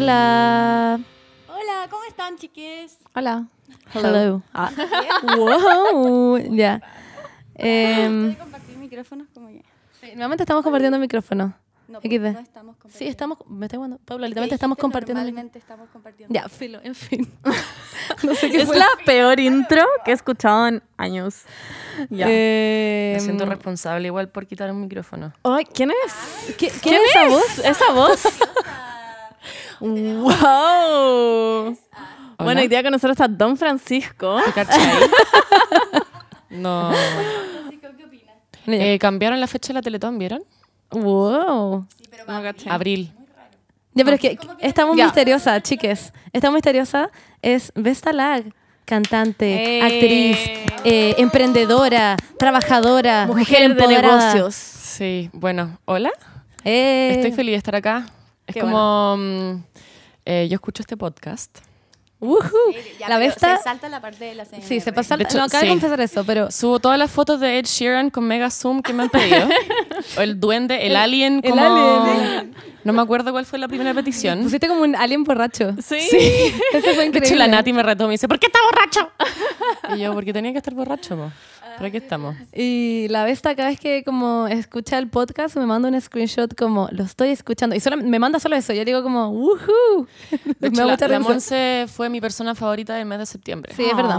Hola. Hola, ¿cómo están, chiques? Hola. Hello. Ah. wow. Ya. Em, ¿Puedo compartir micrófonos? Como que... sí, nuevamente estamos compartiendo micrófono. No, XD. no estamos compartiendo. Sí, estamos. Me está jugando. Pablo, ¿Qué literalmente estamos compartiendo. Normalmente estamos compartiendo. Ya, filo, en fin. no sé qué Es fue. la peor intro que he escuchado en años. Ya. Em, Me siento responsable igual por quitar un micrófono. Ay, ¿Quién es? ¿qué- ¿Quién es esa voz? ¿Esa voz? ¡Wow! Bueno, hoy día con nosotros está Don Francisco. No. Eh, cambiaron la fecha de la Teletón, ¿vieron? Wow. No caché. Abril. Ya, pero es que voz Ya. misteriosa, chiques. Esta voz misteriosa es Vesta Lag, cantante, Eh. actriz, eh, emprendedora, trabajadora, mujer, Mujer de negocios. Sí, bueno, hola. Eh, Estoy feliz de estar acá. Es Qué como. mm, eh, yo escucho este podcast. ujú. Ya, La Vesta. Se salta la parte de la señora. Sí, se pasa. De hecho, no, acaba de sí. confesar eso, pero. Subo todas las fotos de Ed Sheeran con mega zoom que me han pedido. O el duende, el, alien, el como. alien. No me acuerdo cuál fue la primera petición. Pusiste como un alien borracho. Sí. Eso fue De increíble. hecho, la Nati me retó, me dice, ¿por qué estás borracho? Y yo, porque tenía que estar borracho, po. Pero aquí estamos. Y la Vesta cada vez que como escucha el podcast me manda un screenshot como lo estoy escuchando y solo me manda solo eso. Yo digo como woohoo. De me hecho, la, la. Monse fue mi persona favorita del mes de septiembre. Sí, es verdad.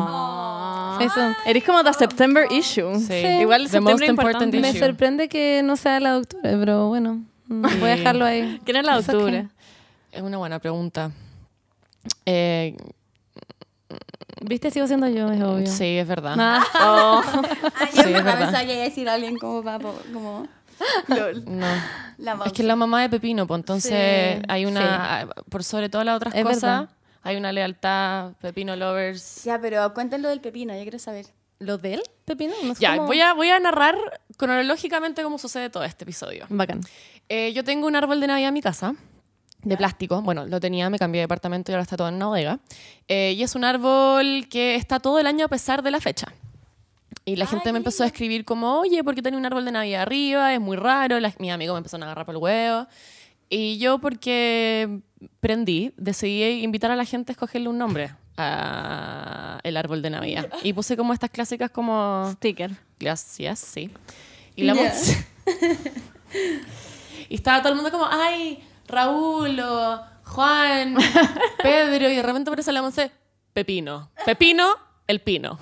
Eso. Eres como the September issue. Sí. Igual The septiembre most important importante. Me issue. sorprende que no sea la doctora, pero bueno, mm, voy a Sí. dejarlo ahí. ¿Quién es la octubre? Es una buena pregunta. Eh, Viste, sigo siendo yo, es obvio. sí, es verdad. Ah. Oh. Ah, yo Sí, me pensaba que iba a decir a alguien como papo, como... LOL. No. La Es que es la mamá de Pepino, pues entonces Sí, hay una, por sobre todas las otras Es cosas, verdad. hay una lealtad, Pepino Lovers. Ya, pero cuéntenlo del pepino, yo quiero saber. ¿Lo de él, Pepino? No Ya, como- voy a, voy a narrar cronológicamente cómo sucede todo este episodio. Bacán. Eh, yo tengo un árbol de Navidad en mi casa, de plástico. Bueno, lo tenía, me cambié de departamento y ahora está todo en una bodega. Eh, y es un árbol que está todo el año a pesar de la fecha. Y la gente me empezó a escribir como, oye, ¿por qué tenía un árbol de Navidad arriba? Es muy raro. Las- mis amigos me empezaron a agarrar por el huevo. Y yo, porque prendí, decidí invitar a la gente a escogerle un nombre a el árbol de Navidad. Y puse como estas clásicas como... Sticker. Gracias, sí. Y la. Monse- Y estaba todo el mundo como, ay, Raúl o Juan, Pedro, y de repente aparece la Monse, Pepino. Pepino, el pino.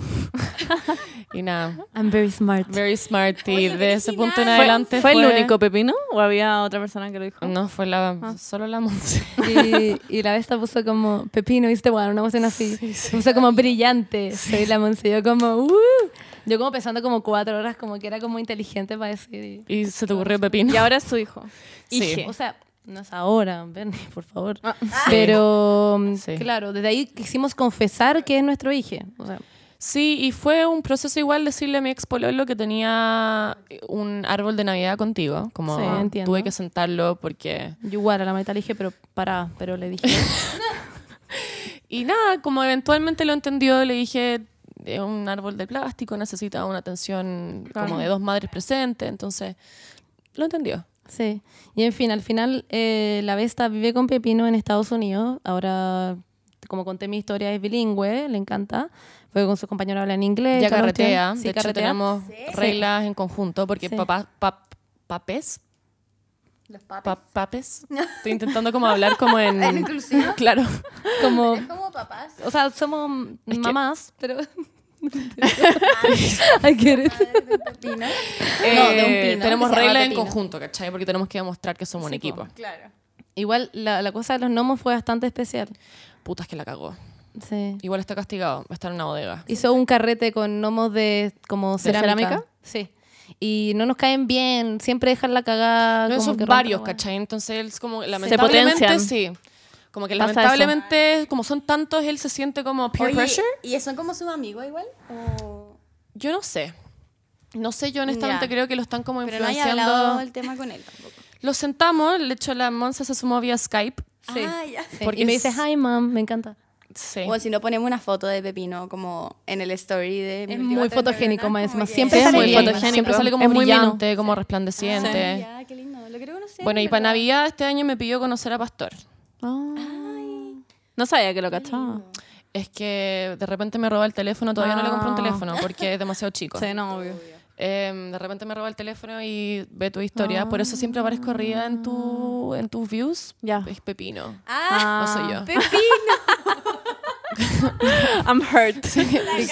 y nada, I'm very smart. very smart. Y Oye, de ese punto en adelante ¿Fue, el único pepino o había otra persona que lo dijo? No, fue la, solo la Monse. Y, y la Vesta puso como Pepino, ¿viste? Bueno, una emoción así. Puso como brillante. Soy la Monse. Yo como, uh. Yo como pensando como cuatro horas, como que era como inteligente para decir. y- Y se te ocurrió Pepino. Y ahora es su hijo. Sí. Ije. O sea, no es ahora, Bernie, por favor. Ah. Pero, Sí. claro, desde ahí quisimos confesar que es nuestro hijo. O sea, Sí, y fue un proceso igual decirle a mi ex pololo que tenía un árbol de Navidad contigo. Como Sí, entiendo. tuve que sentarlo porque yo igual a la mitad le dije, pero para, pero le dije. Y nada, como eventualmente lo entendió, le dije, es un árbol de plástico, necesita una atención como de dos madres presentes, entonces lo entendió. Sí. Y en fin, al final eh, la Vesta vive con Pepino en Estados Unidos. Ahora, como conté mi historia, es bilingüe, le encanta. Porque con sus compañeros habla en inglés. Ya carretea. Sí, de hecho carretea. tenemos reglas en conjunto, porque Sí. papá, pap- papes, Los papis. pa- papes, estoy intentando como hablar como en... ¿En inclusivo? Claro. Como, Es como papás. o sea, somos Es que- mamás, pero... I get it. Madres de pepino. no, de un Eh, pino. tenemos que se llama reglas en pepino. conjunto, ¿cachai? Porque tenemos que demostrar que somos un equipo. Claro. Igual la, la cosa de los gnomos fue bastante especial. Putas que la cagó. Sí. Igual está castigado, va a estar en una bodega. Hizo un carrete con gnomos de como cerámica. cerámica? Sí. Y no nos caen bien, siempre dejan la cagada. No, como esos que rompen varios. ¿cachai? Entonces él es como, lamentablemente, potencian. sí. Como que Pasa lamentablemente, como son tantos, él se siente como peer Oye, pressure. ¿y son como sus amigos igual? O... Yo no sé. No sé, yo honestamente Ya. creo que lo están como Pero no influenciando. hablado el tema con él tampoco. Lo sentamos, de hecho la Monza se sumó vía Skype. Sí. Ah, ya. Sí. Porque y me es- dice, hi, mom, me encanta. Sí. O si no ponemos una foto de Pepino como en el story de... Es muy fotogénico, más encima. Siempre Sí, sale muy fotogénico. Siempre sale como Es muy brillante, como resplandeciente. Ah, ya, qué lindo. Lo quiero conocer. Bueno, y para. Navidad este año me pidió conocer a Pastor. Ah. Ah, No sabía que lo cachaba. Es que de repente me roba el teléfono, todavía no le compré un teléfono porque es demasiado chico. Sí, no, obvio. Em, de repente me roba el teléfono y ve tu historia. Por eso siempre aparezco arriba en, tu, en tus views. Ya. Es Pepino. Ah, No soy yo. I'm hurt.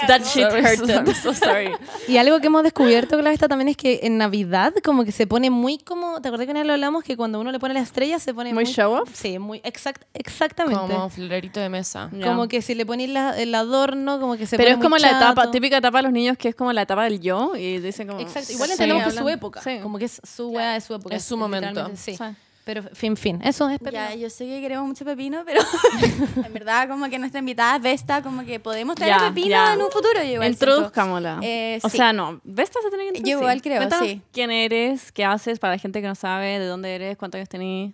That shit Sorry, hurt. I'm so sorry. Y algo que hemos descubierto con la esta también es que en Navidad como que se pone muy como, ¿te acuerdas que en él lo hablamos? Que cuando uno le pone la estrella se pone ¿Muy muy... show off? Sí, muy exact, exactamente. Como Como, florerito de mesa. Ya. que si le pones el adorno, como que se Pero pone es como muy la etapa, chato. típica etapa de los niños que es como la etapa del yo y dicen como... Exacto, igual Sí. entendemos que es su época, Sí. como que es su weá, es su época. Es su momento. Sí. Pero, fin, fin. Eso es Pepino. Ya, yo sé que queremos mucho Pepino, pero en verdad como que nuestra invitada es Vesta, como que podemos traer Ya, Pepino ya. en un futuro. Yo igual Introduzcámosla. Eh, o sí. sea, no. Vesta se tiene que Yo introducir. igual creo, Cuéntanos sí. quién eres, qué haces para la gente que no sabe, de dónde eres, cuántos años tenés,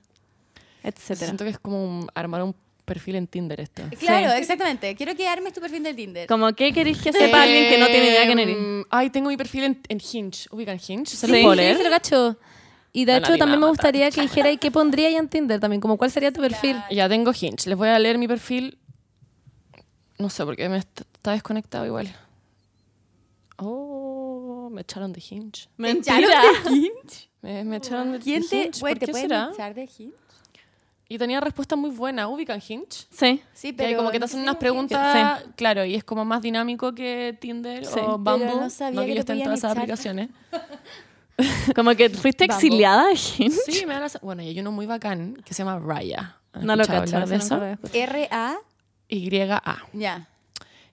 etcétera. Siento que es como un- armar un perfil en Tinder esto. sí. Claro, exactamente. Quiero que armes tu perfil del Tinder. Como, ¿qué querés que sepa alguien que no tiene idea quién eres? Em, Ay, tengo mi perfil en, en Hinge. ¿Ubican Hinge? ¿Se Sí. lo puedo Sí, se lo cacho. Y de hecho también me gustaría que dijera qué pondría ahí en Tinder también, como cuál sería tu perfil. Ya tengo Hinge. Les voy a leer mi perfil. No sé por qué me est- está desconectado igual. Oh, me echaron de Hinge. Mentira. Me, me echaron de, ¿Quién de te, Hinge. güey, ¿Por te qué pueden será? echar de Hinge? Y tenía respuestas muy buenas. ¿Ubican Hinge? Sí. Sí, Que pero como que te hacen unas preguntas, claro, y es como más dinámico que Tinder Sí. o Pero Bumble. no sabía que que yo te esté en podían todas esas echar. aplicaciones. Como que fuiste exiliada de Hinge. Sí, me da la... Bueno, y hay uno muy bacán que se llama Raya. ¿Han No lo escuchado cacho. hablar de eso? R-A, Y-A. ya.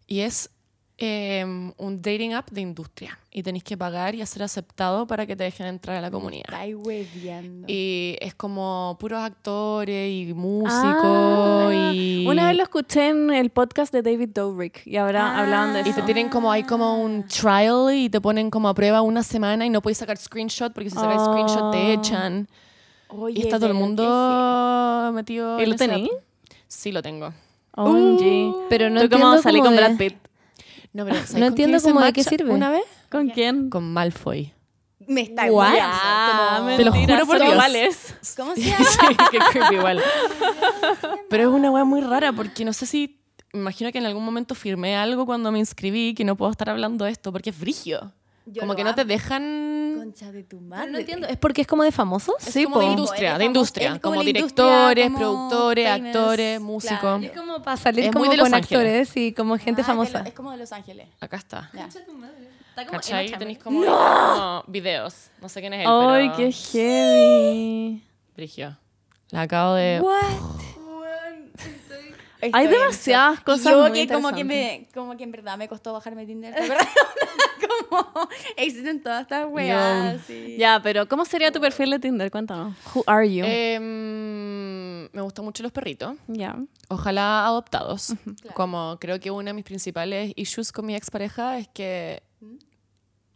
Y es eh, un dating app de industria. Y tenéis que pagar y ser aceptado para que te dejen entrar a la comunidad. Y es como puros actores y músicos Ah, y... Una vez lo escuché en el podcast de David Dobrik y ahora Ah. hablaban de Y eso. te tienen como, hay como un trial y te ponen como a prueba una semana y no puedes sacar screenshot porque si sacas Oh. screenshot te echan. Oye, Y está todo el Oh, mundo metido ¿Y en lo app. Sí, lo tengo. OMG. Pero no Tú como entiendo salí como con de- Brad Pitt. No, pero ¿sabes No con entiendo como de qué sirve. ¿Una vez? ¿Con quién? Con Malfoy. me está What? Ah, Como- Te lo juro por iguales. ¿Cómo se llama? sí, qué creepy igual. Pero es una wea muy rara porque no sé si... Me imagino que en algún momento firmé algo cuando me inscribí que no puedo estar hablando de esto porque es frigio. Yo como que no te dejan... Concha de tu Pero madre. no entiendo, ¿es porque es como de famosos? Es Sí, como de industria, de industria. como Como directores, como productores, famous, actores, músicos. claro. Es como para salir Es muy como de Los con Ángeles. actores y como gente Ah, famosa. lo- es como de Los Ángeles. Acá está. Ya. ¿Cachai? Tenéis como, como videos. No sé quién es él, Ay, pero... qué heavy. Brigio. La acabo de... Hay demasiadas cosas Y yo muy que como que me como que en verdad me costó bajarme Tinder, ¿te acuerdas? como existen todas estas weas sí. Ya, pero ¿cómo sería tu perfil de Tinder? Cuéntanos. Who are you? Em, me gustan mucho los perritos. ya. Ojalá adoptados. Como creo que una de mis principales issues con mi expareja es que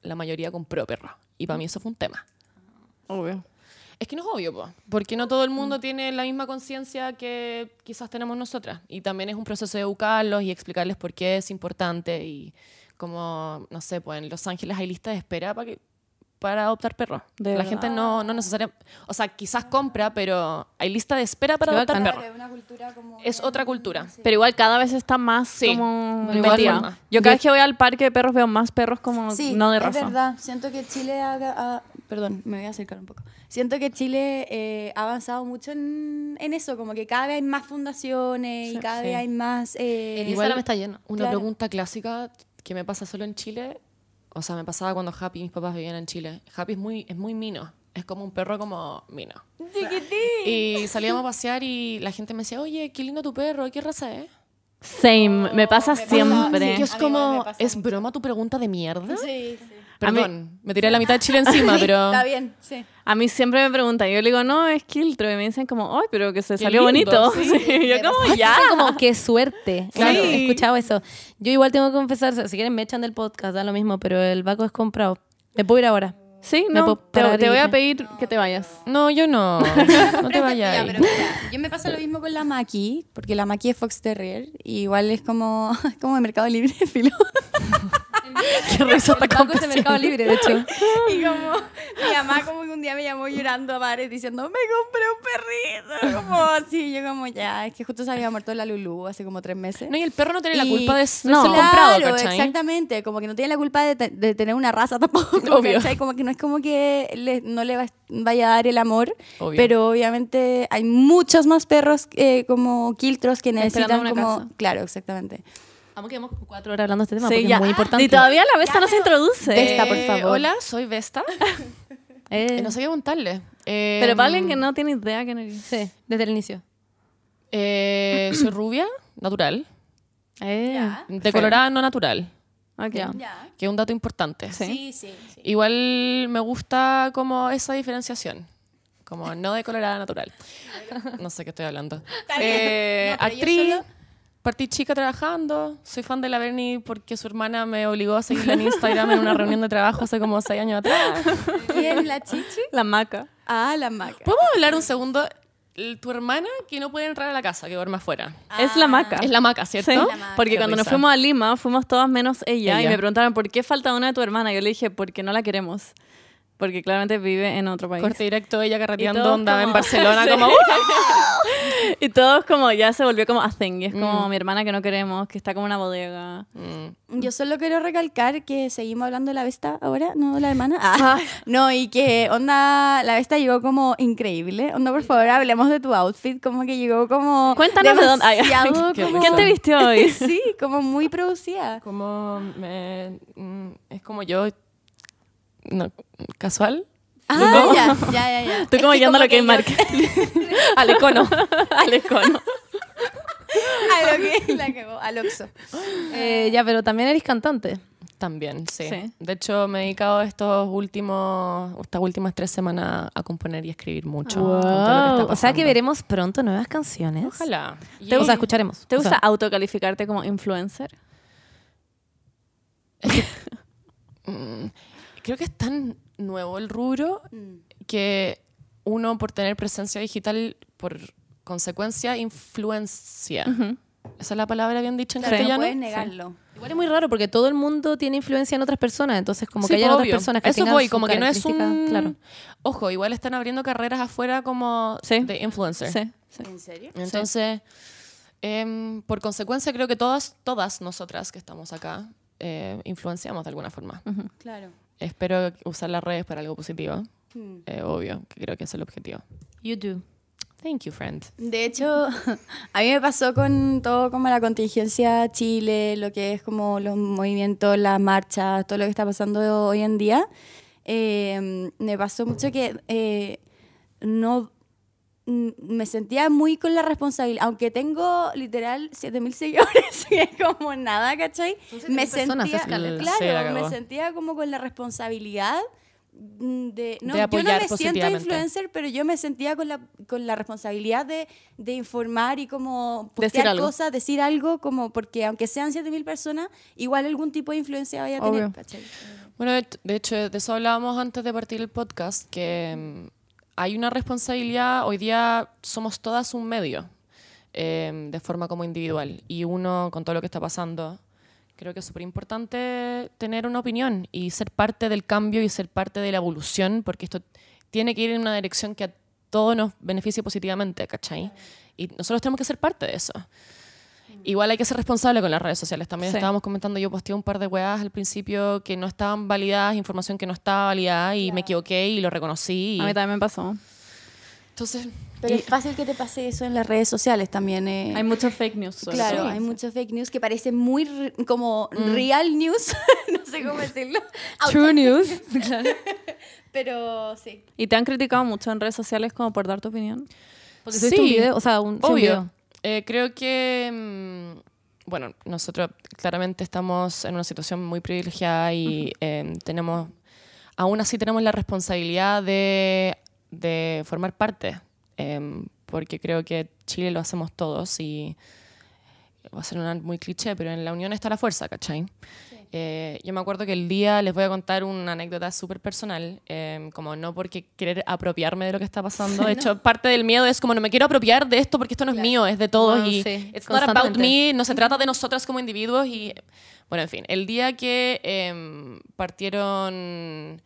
la mayoría compró perro. Y para mí eso fue un tema. Obvio. Es que no es obvio, po, porque no todo el mundo tiene la misma conciencia que quizás tenemos nosotras. Y también es un proceso de educarlos y explicarles por qué es importante. Y como, no sé, pues en Los Ángeles hay listas de espera para, que, para adoptar perros. De la verdad. gente no, no necesariamente... O sea, quizás compra, pero hay lista de espera para adoptar. Claro, es una cultura como Es bien- otra cultura. Pero igual cada vez está más Sí, como metida. Yo cada vez que voy al parque de perros veo más perros como Sí, no de es raza. verdad. Siento que Chile haga, ha- perdón, me voy a acercar un poco. Siento que Chile eh, ha avanzado mucho en, en eso, como que cada vez hay más fundaciones y cada sí. vez hay más eh, El Igual- Instagram está lleno. Una Claro. pregunta clásica que me pasa solo en Chile, o sea, me pasaba cuando Happy y mis papás vivían en Chile. Happy es muy, es muy mino, es como un perro como mino. Y salíamos a pasear y la gente me decía, oye, qué lindo tu perro, ¿qué raza es? Same, me pasa me pasa- siempre. Que es como, pasa ¿es mucho. broma tu pregunta de mierda? Sí, sí. Perdón, me tiré la mitad de Chile encima, pero... Está bien, sí. A mí siempre me preguntan, yo le digo, no, es Kiltro, y me dicen como, ay, pero que se Qué salió lindo, bonito. sí. Sí, yo como, ya. Como qué suerte. Claro. He escuchado eso. Yo igual tengo que confesar, si quieren me echan del podcast, da lo mismo, pero el Baco es comprado. Me puedo ir ahora. Sí, Me no, te, te voy a pedir que te vayas. No, yo no. No te Ya, vayas. pero mira, yo me pasa lo mismo con la Maki, porque la Maki es Fox Terrier, y igual es como, como de Mercado Libre, filo. Qué es de Mercado. Libre, de hecho. Y como mi mamá como que un día me llamó llorando a bares diciendo, me compré un perrito. Como así, yo como ya, es que justo se había muerto la Lulu hace como tres meses. No, y el perro no tiene la Y- culpa de, de No. ser comprado, Claro, ¿cachai? exactamente, como que no tiene la culpa de, de tener una raza tampoco, Obvio. ¿cachai? Como que no es como que le- no le va- vaya a dar el amor, Obvio. pero obviamente hay muchos más perros eh, como quiltros que necesitan una como... casa. Claro, exactamente. Vamos que hemos cuatro horas hablando de este tema Sí, porque ya. es muy importante. Y todavía la besta no se introduce. Vesta, por favor. Hola, soy Vesta. Eh, Eh, no sé qué preguntarle. Eh, Pero para alguien que no tiene idea quién eres. Sí, desde el inicio. eh, soy rubia, natural. Eh, De colorada, no natural. Ok. Ya. Ya. Que es un dato importante. Sí. sí, sí. Igual me gusta como esa diferenciación. Como no de colorada natural. No sé qué estoy hablando. Eh, No, actriz. Partí chica trabajando. Soy fan de la Bernie porque su hermana me obligó a seguirla en Instagram en una reunión de trabajo hace como seis años atrás. ¿Quién? ¿La chichi? La maca. Ah, la maca. ¿Podemos hablar un segundo? Tu hermana que no puede entrar a la casa, que duerme afuera. Es la maca. Es la maca, ¿cierto? Sí, La maca. porque Qué cuando nos fuimos a Lima, fuimos todas menos ella, y me preguntaron por qué falta una de tu hermana. Yo le dije, porque no la queremos. Porque claramente vive en otro país. Corte directo, ella carreteando, andaba en Barcelona Sí. como... Y todos como ya se volvió como a thing. Y es como Mm. mi hermana que no queremos, que está como una bodega. Mm. Yo solo quiero recalcar que seguimos hablando de la Vesta ahora, no de la hermana. Ah, no, y que onda, la Vesta llegó como increíble. Onda, por favor, hablemos de tu outfit, como que llegó como. Cuéntanos de dónde- ay, como- ¿Quién te vistió hoy? Sí, como muy producida. Como me- mm, es como yo no, casual Ah, ya, ya, ya, ya. Estoy Es como que yendo a lo que yo- marca. al icono Al econo. A lo que la cagó, al Oxxo. eh, ya, pero también eres cantante. también sí. Sí. de hecho me he dedicado estos últimos estas últimas tres semanas a componer y escribir mucho que o sea que veremos pronto nuevas canciones. ojalá Te- o sea, escucharemos. ¿Te O gusta sea, autocalificarte como influencer? Mm, creo que es tan nuevo el rubro que uno por tener presencia digital por consecuencia influencia esa es la palabra bien dicha en Claro, no castellano puedes negarlo. Igual es muy raro porque todo el mundo tiene influencia en otras personas, entonces como Sí, que hay pues, otras personas que Eso tengan voy, su como que no es un... Claro. Ojo, igual están abriendo carreras afuera como Sí. de influencer. Sí. sí. ¿En serio? Entonces, em, por consecuencia, creo que todas, todas nosotras que estamos acá eh, influenciamos de alguna forma. Claro. Espero usar las redes para algo positivo. Hmm. Eh, obvio, que creo que es el objetivo. You do. Thank you, friend. De hecho, a mí me pasó con todo como la contingencia Chile, lo que es como los movimientos, las marchas, todo lo que está pasando hoy en día. Eh, me pasó mucho que eh, no me sentía muy con la responsabilidad, aunque tengo literal 7000 seguidores, que es como nada, ¿cachai? Me 7.000 personas, sentía, claro, me sentía como con la responsabilidad mm, de, no, De yo no me siento influencer, pero yo me sentía con la, con la responsabilidad de, de informar y como Decir postear algo. cosas, decir algo, como porque aunque sean 7000 personas, igual algún tipo de influencia vaya a tener, Obvio. ¿cachai? Bueno, de, de hecho, de eso hablábamos antes de partir el podcast, que mm, hay una responsabilidad, hoy día somos todas un medio, eh, de forma como individual, y uno, con todo lo que está pasando, creo que es súper importante tener una opinión y ser parte del cambio y ser parte de la evolución, porque esto tiene que ir en una dirección que a todos nos beneficie positivamente, ¿cachai? Y nosotros tenemos que ser parte de eso. Igual hay que ser responsable con las redes sociales. También Sí. estábamos comentando, yo posteé un par de weas al principio que no estaban validadas, información que no estaba validada y me equivoqué y lo reconocí. y- A mí también me pasó. Entonces, Pero es fácil que te pase eso en las redes sociales también. eh. Hay muchos fake news. sobre Claro, hay muchos fake news que parecen muy como real news, no sé cómo decirlo. True news. claro. Pero sí. ¿Y te han criticado mucho en redes sociales como por dar tu opinión? Porque Sí, video, o sea, un, sí, un obvio. Eh, creo que, mm, bueno, nosotros claramente estamos en una situación muy privilegiada y eh, tenemos, aún así tenemos la responsabilidad de, de formar parte, eh, porque creo que Chile lo hacemos todos y va a ser una muy cliché, pero en la unión está la fuerza, ¿cachai? Eh, yo me acuerdo que el día les voy a contar una anécdota súper personal, eh, como no porque querer apropiarme de lo que está pasando. De hecho, parte del miedo es como no me quiero apropiar de esto porque esto no es mío, es de todos. Ah, y sí, it's not about me, no se trata de nosotras como individuos. Y bueno, en fin, el día que eh, partieron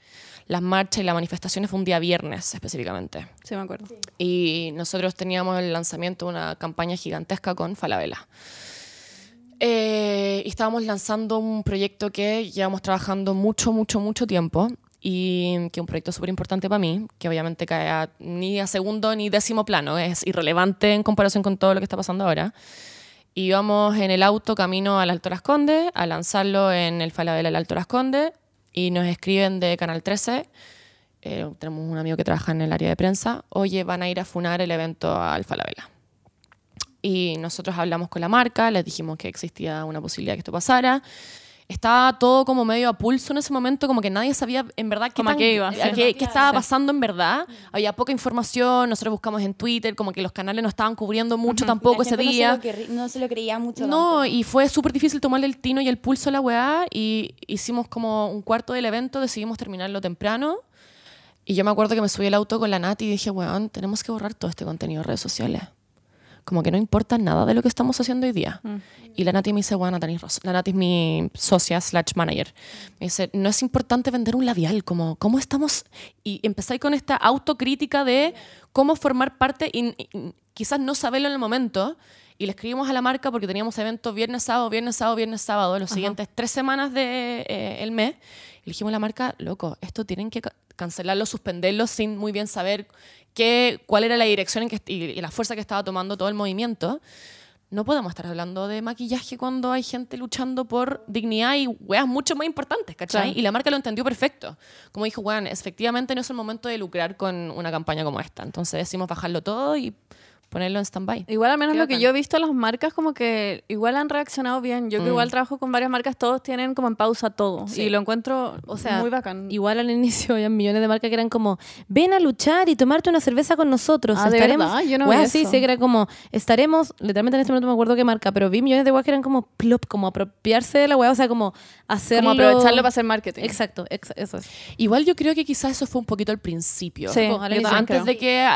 las marchas y las manifestaciones fue un día viernes específicamente. Sí, me acuerdo. Y nosotros teníamos el lanzamiento de una campaña gigantesca con Falabella. Eh, estábamos lanzando un proyecto que llevamos trabajando mucho, mucho, mucho tiempo y que es un proyecto súper importante para mí, que obviamente cae a, ni a segundo ni décimo plano, es irrelevante en comparación con todo lo que está pasando ahora. Y íbamos en el auto camino al Alto Las Condes a lanzarlo en el Falabella del Alto Las Condes y nos escriben de Canal 13 eh, tenemos un amigo que trabaja en el área de prensa, oye, van a ir a funar el evento al Falabella. Y nosotros hablamos con la marca, les dijimos que existía una posibilidad que esto pasara. Estaba todo como medio a pulso en ese momento, como que nadie sabía en verdad qué, tan- qué iba, a sí. qué- qué estaba pasando en verdad. Había poca información, nosotros buscamos en Twitter, como que los canales no estaban cubriendo mucho tampoco La ese gente día. No se, lo querri- no se lo creía mucho. No, tampoco. y fue súper difícil tomarle el tino y el pulso a la weá y hicimos como un cuarto del evento, decidimos terminarlo temprano y yo me acuerdo que me subí al auto con la Nati y dije, weón, tenemos que borrar todo este contenido de redes sociales. Como que no importa nada de lo que estamos haciendo hoy día. Y la Nati me dice, weón, tenéis razón. La Nati es mi socia slash manager. Me dice, no es importante vender un labial, como, ¿cómo estamos? Y empecé con esta autocrítica de cómo formar parte y, y quizás no saberlo en el momento. Y le escribimos a la marca porque teníamos eventos viernes, sábado, viernes, sábado, viernes, sábado, los siguientes tres semanas del de, eh, el mes. Y dijimos a la marca, loco, esto tienen que ca- cancelarlo, suspenderlo sin muy bien saber qué, cuál era la dirección en que, y, la fuerza que estaba tomando todo el movimiento. No podemos estar hablando de maquillaje cuando hay gente luchando por dignidad y weas mucho más importantes, ¿cachai? Claro. Y la marca lo entendió perfecto. Como dijo, weón, efectivamente no es el momento de lucrar con una campaña como esta. Entonces decimos bajarlo todo y ponerlo en stand-by. Igual al menos Qué lo que bacán. yo he visto, las marcas como que igual han reaccionado bien. Yo que Mm. igual trabajo con varias marcas, todos tienen como en pausa todo. Sí. Y lo encuentro O sea, muy bacán. Igual al inicio había millones de marcas que eran como, ven a luchar y tomarte una cerveza con nosotros. Ah, ¿de estaremos. verdad? Yo no vi así, sí, que era como, estaremos, literalmente en este momento no me acuerdo qué marca, pero vi millones de weas que eran como plop, como apropiarse de la wea, o sea, como hacerlo. como aprovecharlo para hacer marketing. Exacto, ex- eso es. Igual yo creo que quizás eso fue un poquito al principio. Sí, al también Antes creo. de que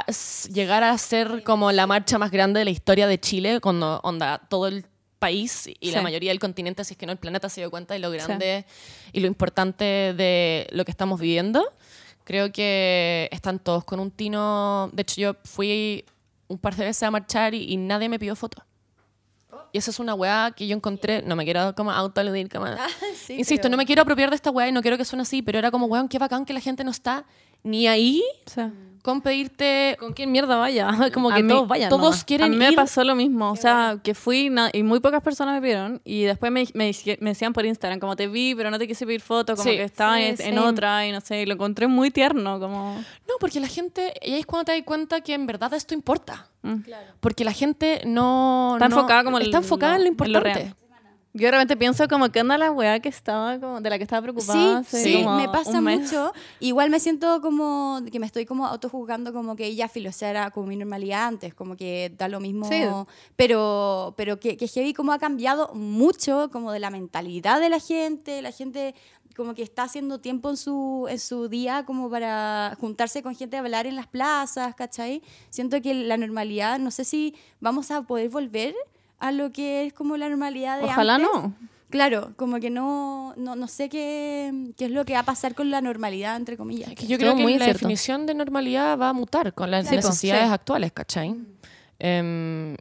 llegara a ser como la marcha más grande de la historia de Chile, cuando onda todo el país y la Sí. mayoría del continente, si es que no el planeta se dio cuenta de lo grande y lo importante de lo que estamos viviendo. Creo que están todos con un tino. De hecho, yo fui un par de veces a marchar y, y nadie me pidió foto. Y esa es una weá que yo encontré. No me quiero como autoaludir, como. Insisto, no me quiero apropiar de esta weá y no quiero que suene así, pero era como, weón, qué bacán que la gente no está ni ahí Sí. con pedirte. ¿Con quién mierda vaya? Como A que mí- todos vayan. Todos nomás. quieren a mí me ir. pasó lo mismo. O sea, que fui y muy pocas personas me vieron. Y después me, me, dici- me decían por Instagram, como te vi, pero no te quise pedir foto, como Sí. que estaba Sí, en, otra y no sé. Y lo encontré muy tierno, como. No, porque la gente. Y ahí es cuando te das cuenta que en verdad esto importa. Mm. Porque la gente no. Está no- enfocada como Está en enfocada en lo- en lo importante. Yo de repente pienso como que onda la weá que estaba, como, de la que estaba preocupada. Sí, sí, como me pasa mucho. Igual me siento como que me estoy como autojuzgando como que ya filo, o sea, era como mi normalidad antes, como que da lo mismo. Sí. Pero, pero que, que heavy como ha cambiado mucho como de la mentalidad de la gente, la gente como que está haciendo tiempo en su, en su día como para juntarse con gente a hablar en las plazas, ¿cachai? Siento que la normalidad, no sé si vamos a poder volver a lo que es como la normalidad de Ojalá antes. no. Claro, como que no, no, no sé qué, qué es lo que va a pasar con la normalidad, entre comillas. Es que yo Todo creo que muy la definición de normalidad va a mutar con las Sí, po, necesidades sí. actuales, ¿cachai? Em,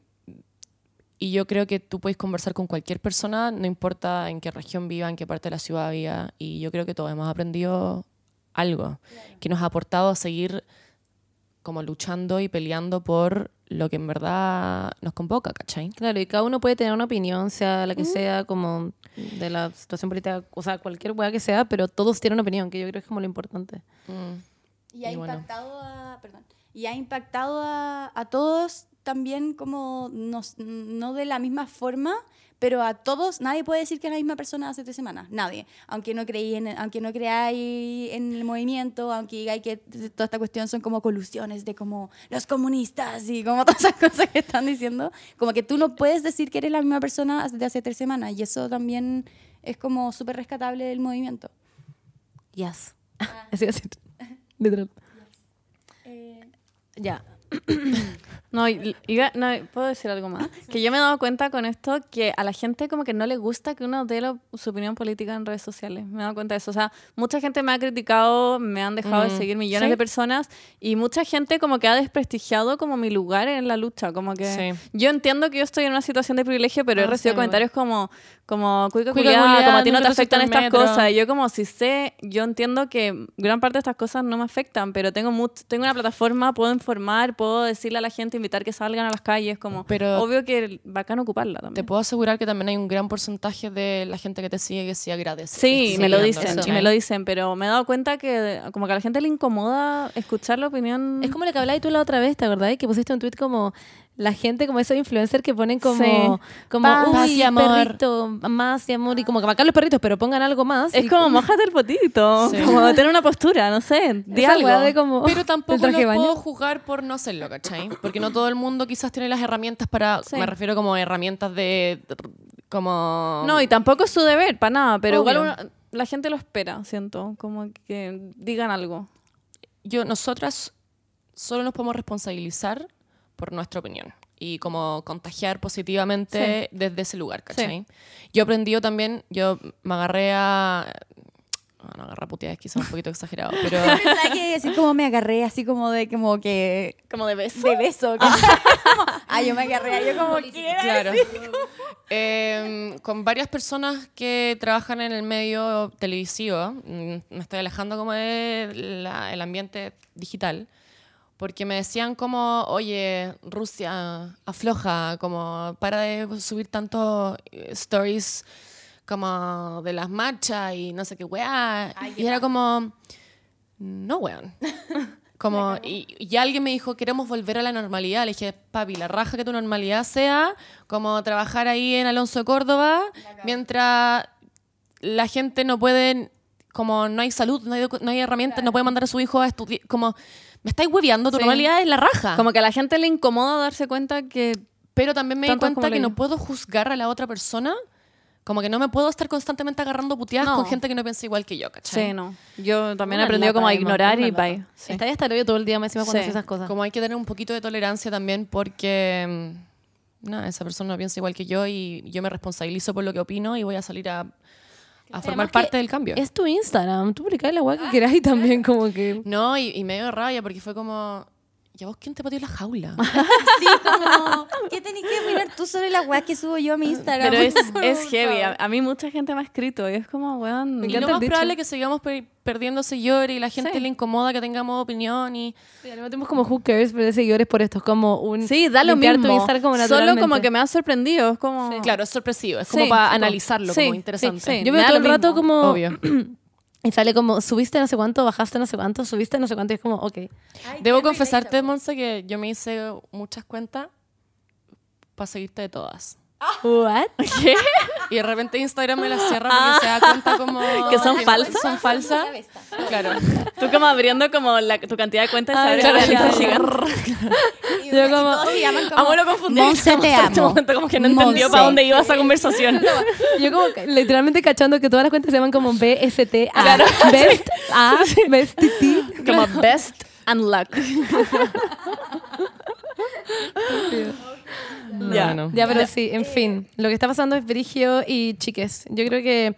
y yo creo que tú puedes conversar con cualquier persona, no importa en qué región viva, en qué parte de la ciudad viva, y yo creo que todos hemos aprendido algo que nos ha aportado a seguir como luchando y peleando por lo que en verdad nos convoca, ¿cachai? Claro, y cada uno puede tener una opinión, sea la que sea, como de la situación política, o sea, cualquier weá que sea, pero todos tienen una opinión, que yo creo que es como lo importante. Y ha Y bueno. impactado a, perdón, y ha impactado a, a todos también como nos- no de la misma forma, pero a todos, nadie puede decir que es la misma persona hace tres semanas, nadie. Aunque no creí en, aunque no creáis en el movimiento, aunque digáis que toda esta cuestión son como colusiones de como los comunistas y como todas esas cosas que están diciendo, como que tú no puedes decir que eres la misma persona de hace tres semanas y eso también es como súper rescatable del movimiento. Yes. Así es. Literal. Ya. No, iba- no, ¿puedo decir algo más? Que yo me he dado cuenta con esto que a la gente como que no le gusta que uno dé lo- su opinión política en redes sociales. Me he dado cuenta de eso. O sea, mucha gente me ha criticado, me han dejado de Mm, seguir millones ¿sí? de personas y mucha gente como que ha desprestigiado como mi lugar en la lucha. Como que Sí. yo entiendo que yo estoy en una situación de privilegio, pero he Ah, recibido sí, comentarios como, como, cuica Cuica culiá, culiá, como a ti no te te afectan estas metro. cosas. Y yo como si sé, yo entiendo que gran parte de estas cosas no me afectan, pero tengo, much- tengo una plataforma, puedo informar, puedo decirle a la gente, invitar que salgan a las calles, como Pero- obvio que bacán ocuparla Te también. puedo asegurar que también hay un gran porcentaje de la gente que te sigue que sí agradece. Sí, me lo dicen, y ¿cachai? me lo dicen, pero me he dado cuenta que como que a la gente le incomoda escuchar la opinión. Es como lo que hablabas tú la otra vez, ¿te acordás? Que pusiste un tweet como la gente, como esos influencers que ponen como, Sí. como Paz uy, y amor". perrito, más y amor, y como que bacán los perritos, pero pongan algo más. Es como mojate el potito, Sí. como tener una postura, no sé, esa algo. de como Pero tampoco de lo puedo juzgar por no hacerlo, ¿cachai? Porque no todo el mundo quizás tiene las herramientas para... Sí. Me refiero como herramientas de... como... No, y tampoco es su deber, para nada, pero Obvio. igual uno- la gente lo espera, siento, como que digan algo. yo, nosotras solo nos podemos responsabilizar por nuestra opinión y como contagiar positivamente desde ese lugar, ¿cachai? Yo he aprendido también, yo me agarré a... Bueno, agarrar a putear es quizá un poquito exagerado, pero... Que así como me agarré, así como de como que Como de beso. de beso. como- ah, yo me agarré, yo como quiera. Claro. Em, con varias personas que trabajan en el medio televisivo, mm, me estoy alejando como del el ambiente digital, porque me decían como, oye, Rusia, afloja, como para de subir tantos eh, stories como de las marchas y no sé qué weá. y era como, no weón. Como, y, y alguien me dijo, queremos volver a la normalidad. Le dije, papi, la raja que tu normalidad sea como trabajar ahí en Alonso de Córdoba, mientras la gente no puede, como no hay salud, no hay, no hay herramientas, no puede mandar a su hijo a estudiar. Como, me estáis hueveando, tu Sí. normalidad es la raja. Como que a la gente le incomoda darse cuenta que Pero también me di cuenta que no puedo juzgar a la otra persona. Como que no me puedo estar constantemente agarrando puteadas No. con gente que no piensa igual que yo, ¿cachai? Sí, no. Yo también he aprendido como a ignorar y bye. Sí. Está hasta el todo el día encima cuando Sí. esas cosas. Como hay que tener un poquito de tolerancia también porque mm, nada, esa persona no piensa igual que yo y yo me responsabilizo por lo que opino y voy a salir a, a formar parte del cambio. Es tu Instagram, tú publicás la weá que quieras y también como que... No, y, y me dio rabia porque fue como, ¿y a vos quién te pateó la jaula? Sí, como, ¿qué tenés que opinar tú sobre las weas que subo yo a mi Instagram? Pero es, es heavy. A, a mí mucha gente me ha escrito y es como, weón. y encanta lo más dicho. probable es que sigamos per- perdiendo seguidores y la gente Sí. le incomoda que tengamos opinión y... Sí, le metemos como who cares, pero de seguidores por esto. Es como un... Sí, da lo mismo. como Solo como que me ha sorprendido. Es como. Claro, es sorpresivo, es como Sí, para tipo, analizarlo sí, como sí, interesante. sí. Yo Me veo todo el rato mismo. como... Obvio. Y sale como, subiste no sé cuánto, bajaste no sé cuánto, subiste no sé cuánto. Y es como, ok. Debo confesarte, Monse, que yo me hice muchas cuentas para seguirte de todas. ¿What? Y de repente Instagram me las cierra porque se da cuenta como... ¿Que son no- falsas? Son falsas. Claro. Tú como abriendo como la, tu cantidad de cuentas Ah, se abre claro, claro. Y, Yo como- todos se llaman como Amo lo confundí. Monse, te En este amo. momento como que no entendió Monse. para dónde iba esa conversación. Yo como literalmente cachando que todas las cuentas se llaman como BST, A, Best, A, Best, T, como best and luck. Ya, no. Ya, pero sí, en fin. Lo que está pasando es Brigio y chiques. Yo creo que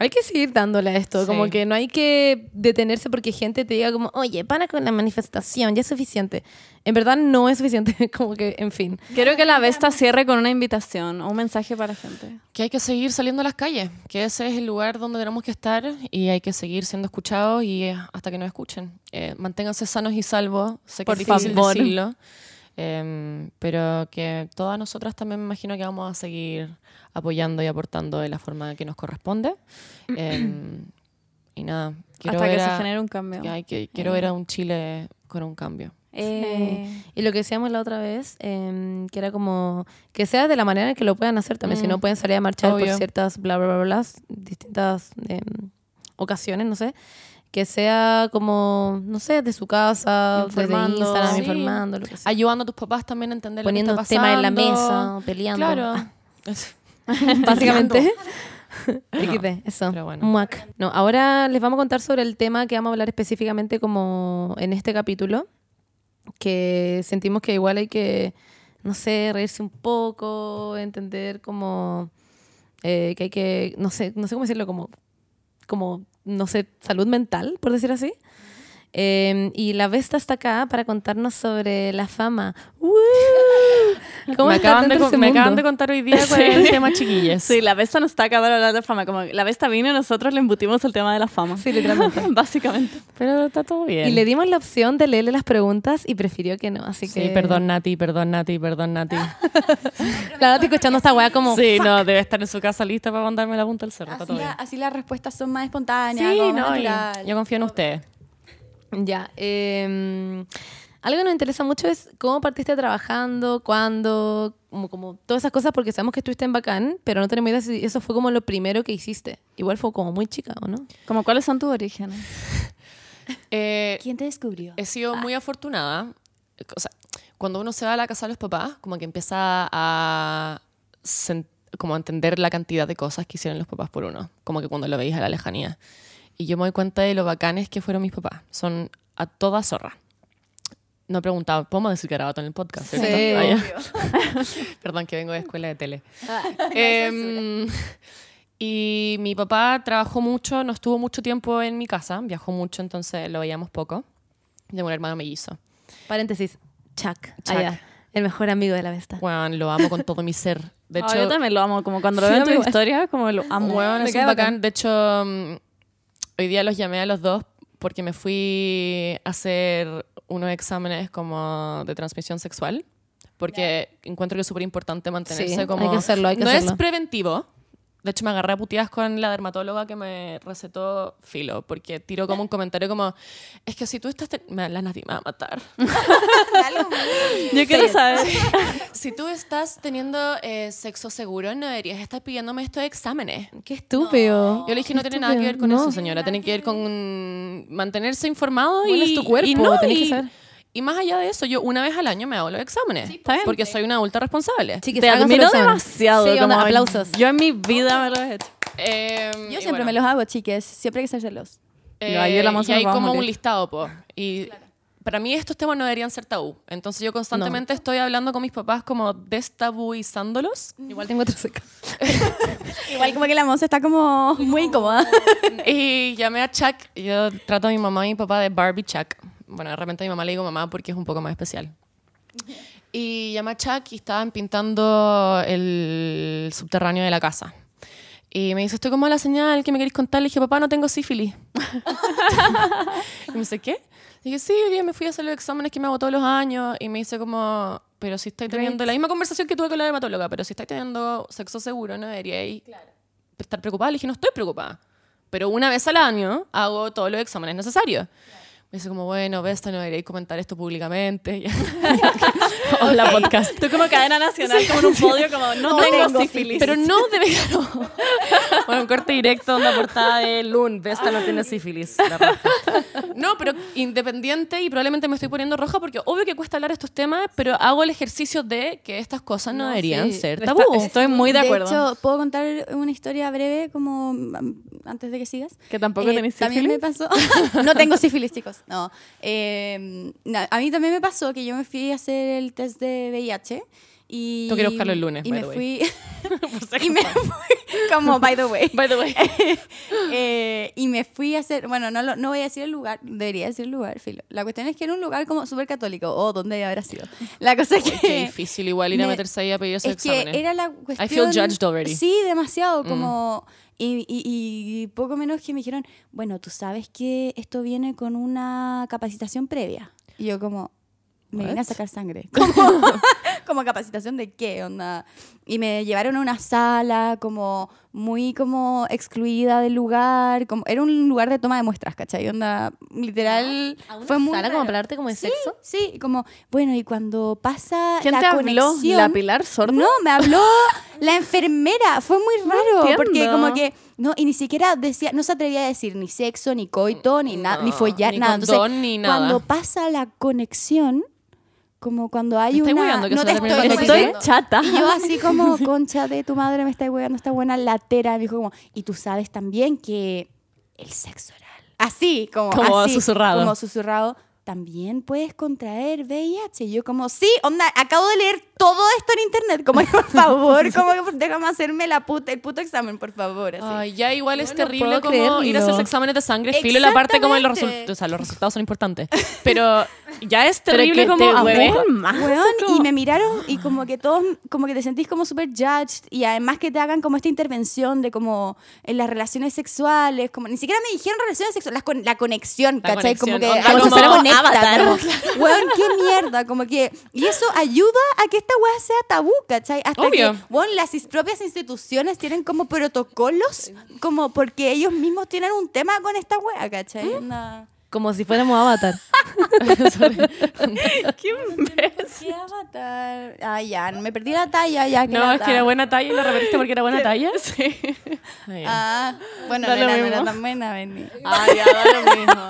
hay que seguir dándole a esto. Sí. Como que no hay que detenerse porque gente te diga como, oye, para con la manifestación, ya es suficiente. En verdad no es suficiente. como que, en fin. Quiero que la Vesta cierre con una invitación o un mensaje para la gente. Que hay que seguir saliendo a las calles, que ese es el lugar donde tenemos que estar y hay que seguir siendo escuchados y eh, hasta que nos escuchen. Eh, manténganse sanos y salvos, sé que Por es difícil favor. decirlo, em, pero que todas nosotras también me imagino que vamos a seguir apoyando y aportando de la forma que nos corresponde. Em, y nada, quiero Hasta que se a- genere un cambio. que hay que- quiero ver a un Chile con un cambio. Eh, Y lo que decíamos la otra vez, em, que era como que sea de la manera en que lo puedan hacer también. Si Mm. no pueden salir a marchar por ciertas bla, bla, bla, bla, distintas em, ocasiones, no sé. Que sea como, no sé, de su casa, Informando. Instagram, Sí. informando, lo que sea. Ayudando a tus papás también a entender Poniendo lo que está temas en la mesa, peleando. Claro. Básicamente. XD, eso. pero bueno. Muac. No, ahora les vamos a contar sobre el tema que vamos a hablar específicamente como en este capítulo, que sentimos que igual hay que, no sé, reírse un poco, entender como eh, que hay que, no sé, no sé cómo decirlo, como, como, no sé, salud mental, por decir así. Eh, y la Vesta está acá para contarnos sobre la fama. ¡Woo! ¿Cómo me, acaban de, me acaban de contar hoy día cuál es el tema, chiquillas. Sí, la Vesta no está acá para hablar de fama. Como la Vesta vino y nosotros le embutimos el tema de la fama. Sí, literalmente. Básicamente. Pero está todo bien. Y le dimos la opción de leerle las preguntas y prefirió que no, así Sí, que... perdón Nati, perdón Nati, perdón Nati. Claro, estoy escuchando esta weá como... Sí, no, debe estar en su casa lista para mandarme la punta del cerro. Así, la- así las respuestas son más espontáneas, Sí, no, yo confío en ustedes. Ya. eh, algo que nos interesa mucho es cómo partiste trabajando, cuándo, como, como todas esas cosas, porque sabemos que estuviste en Bacán, pero no tenemos idea si eso fue como lo primero que hiciste. Igual fue como muy chica, ¿o no? Como, ¿cuáles son tus orígenes? Eh, ¿Quién te descubrió? he sido muy afortunada. O sea, cuando uno se va a la casa de los papás, como que empieza a, como a entender la cantidad de cosas que hicieron los papás por uno. Como que cuando lo veis a la lejanía. Y yo me doy cuenta de lo bacanes que fueron mis papás. Son a toda zorra. No he preguntado, ¿podemos decir garabato en el podcast? Sí. Ah. Perdón, que vengo de escuela de tele. Em, y mi papá trabajó mucho, no estuvo mucho tiempo en mi casa, viajó mucho, entonces lo veíamos poco. Tengo un hermano mellizo. Paréntesis, Chuck. Chuck. Allá, el mejor amigo de la Vesta. Bueno, lo amo con todo mi ser. De Ah, hecho, yo también lo amo. Como cuando lo Sí, veo en a tu igual. historia, como lo amo. Bueno, es bacán. bacán. De hecho, mm, hoy día los llamé a los dos porque me fui a hacer unos exámenes como de transmisión sexual. Porque encuentro que es súper importante mantenerse Sí, hay como... que hacerlo, hay que no hacerlo. es preventivo. De hecho, me agarré a puteadas con la dermatóloga que me recetó filo. Porque tiró como un comentario como... Es que si tú estás... Me, la Nati me va a matar. Yo quiero saber. si tú estás teniendo eh, sexo seguro, no deberías estar pidiéndome estos exámenes. Qué estúpido. Yo le dije, no tiene nada que ver con eso, señora. Tiene que ver con mantenerse informado Bueno, y... es tu cuerpo, y no, tenés que y- saber. Y más allá de eso, yo una vez al año me hago los exámenes. está bien. Porque soy una adulta responsable. Chiquis, Te háganse admiro los demasiado. Sí, onda, aplausos. Yo en mi vida me lo he hecho. Eh, Yo siempre bueno, me los hago, chiques. Siempre hay que hacérselos. eh, No, la y hay como un listado, po. Y para mí estos temas no deberían ser tabú. Entonces yo constantemente estoy hablando con mis papás como destabuizándolos. Igual tengo otro seca. Igual como que la moza está como muy incómoda. Y llamé a Chuck. Yo trato a mi mamá y mi papá de Barbie Chuck. Bueno, de repente a mi mamá le digo mamá porque es un poco más especial. Y llamé a Chuck y estaban pintando el subterráneo de la casa. Y me dice, estoy como a la señal, ¿qué me queréis contar? Le dije, papá, no tengo sífilis. y me dice, ¿qué? Y dije, sí, día me fui a hacer los exámenes que me hago todos los años. Y me dice como, pero si estoy teniendo la misma conversación que tuve con la dermatóloga, pero si estáis teniendo sexo seguro, ¿no deberíais estar preocupada? Le dije, no estoy preocupada. Pero una vez al año hago todos los exámenes necesarios. Me dice como, bueno, Vesta, no deberíais comentar esto públicamente. Hola, podcast. Tú como cadena nacional, como en un podio, como no, tengo, sífilis. Pero no debería. no. Bueno, un corte directo en la portada de Loon. Vesta no tiene sífilis. la. No, pero independiente y probablemente me estoy poniendo roja porque obvio que cuesta hablar estos temas, pero hago el ejercicio de que estas cosas no, No, deberían sí. ser Está- tabú. estoy muy de acuerdo. hecho, ¿puedo contar una historia breve como mm, antes de que sigas? Que tampoco Eh, tenés También me sífilis. pasó. no tengo sífilis, chicos. No. Eh, a mí también me pasó que yo me fui a hacer el test de VIH. Y, ir a buscarlo el lunes, Y by me the way. fui. y me fui. Como, by the way. By the way. Eh, y me fui a hacer, bueno, no, lo- no voy a decir el lugar, debería decir el lugar, filo. La cuestión es que era un lugar como súper católico, o donde habrá sido. La cosa es que... Qué difícil igual ir a me- meterse ahí a pedir esos es que exámenes. era la feel cuestión... judged already. Mm. Sí, demasiado, como... Y, y- y poco menos que me dijeron, bueno, tú sabes que esto viene con una capacitación previa. Y yo como, me vine a What? sacar sangre. Como, como capacitación de qué, onda. Y me llevaron a una sala como muy como excluida del lugar. Como, era un lugar de toma de muestras, ¿cachai? Onda, literal, fue muy ¿Sala como raro. para hablarte como de sexo? Sí, como, bueno, y cuando pasa ¿Quién la te habló? conexión... ¿La Pilar Sordo? No, me habló la enfermera. Fue muy raro. porque entiendo. como que. No, y ni siquiera decía, no se atrevía a decir ni sexo, ni coito, ni nada, ni No, follar, ni nada. Entonces, ni nada. Cuando pasa la conexión, Como cuando hay ¿Me estáis una... que no te estoy hueveando. Estoy chata. Y yo así como, concha de tu madre, me está hueveando esta buena latera. Me dijo como, y tú sabes también que el sexo oral, así, como, Como así, susurrado. Como susurrado, también puedes contraer VIH. Y yo como, sí, onda, acabo de leer todo esto en internet. Como, por favor, como que déjame hacerme la puta, el puto examen, por favor. Así. Ay, ya igual es no terrible como ir a creerlo. hacerse exámenes de sangre, filo y la parte como los Exactamente. resultados, o sea, los resultados son importantes. Pero ya es terrible como te. Weón, como- y me miraron y como que todos, como que te sentís como súper judged y además que te hagan como esta intervención de como en las relaciones sexuales, como ni siquiera me dijeron relaciones sexuales, las con- la conexión, La ¿cachai? conexión, Como que onda, como Avatar. como, weón, qué mierda, como que, y eso ayuda a que esta weá sea tabú, ¿cachai? Hasta Obvio. que, weón, las propias instituciones tienen como protocolos, como porque ellos mismos tienen un tema con esta weá, ¿cachai? Onda- Como si fuéramos Avatar. ¿Qué imbécil. ¿Qué avatar? Ah, ya, me perdí la talla, ya. No, la es que era buena talla y lo repetiste porque era buena talla. Sí. Ay. Ah, bueno, no era, era tan buena, Benny. Ah, ya, da lo mismo.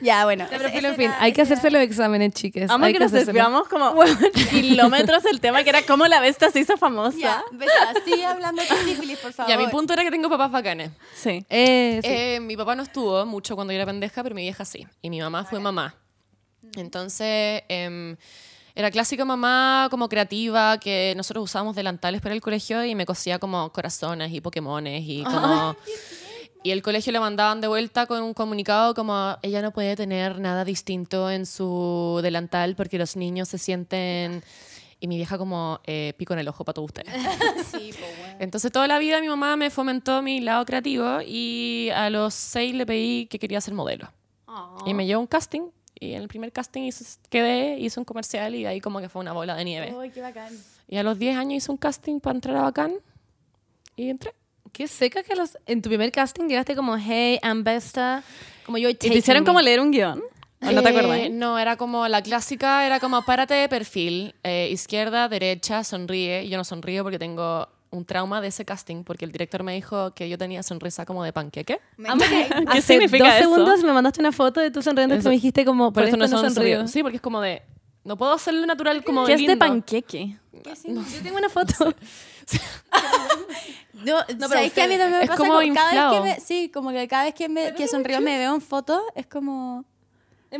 Ya, bueno. Pero en fin, era- hay que hacerse los exámenes, chiques. Amo Hay que nos desviamos como kilómetros del tema, que era cómo la bestia se hizo famosa. Ya, sigue hablando de sífilis, por favor. Ya, mi punto era que tengo papás bacanes. Sí. Eh, sí. Eh, mi papá no estuvo mucho cuando yo era pendeja, pero mi vieja sí. Y mi mamá fue mamá. Entonces, em, era clásica mamá como creativa, que nosotros usábamos delantales para el colegio y me cosía como corazones y pokémones y como... Y el colegio le mandaban de vuelta con un comunicado como ella no puede tener nada distinto en su delantal porque los niños se sienten... Y mi vieja como eh, pico en el ojo para todos ustedes. Sí, pues, bueno. Entonces toda la vida mi mamá me fomentó mi lado creativo y a los seis le pedí que quería ser modelo. Y me llevó a un casting y en el primer casting hice- quedé, hice un comercial y de ahí como que fue una bola de nieve. Ay, qué bacán. Y a los 10 años hice un casting para entrar a Bacán y entré. Qué seca que los, en tu primer casting llegaste como, hey, I'm Besta. Como yo, ¿Y te hicieron como leer un guion? ¿O no te Eh, acuerdas? No, era como la clásica, era como párate de perfil, eh, izquierda, derecha, sonríe. Yo no sonrío porque tengo un trauma de ese casting porque el director me dijo que yo tenía sonrisa como de panqueque. Que ¿Qué hace significa dos eso? segundos me mandaste una foto de tu sonriendo y me dijiste como, por, Por esto, esto no no sonrío. sonrío. Sí, porque es como de. No puedo hacerlo natural como ¿Qué es de lindo. panqueque? Yo tengo una foto. No, pero ¿sabes qué? A mí también me Es pasa como cada vez que me, sí, como que cada vez que, me, que sonrío me veo en fotos, es como...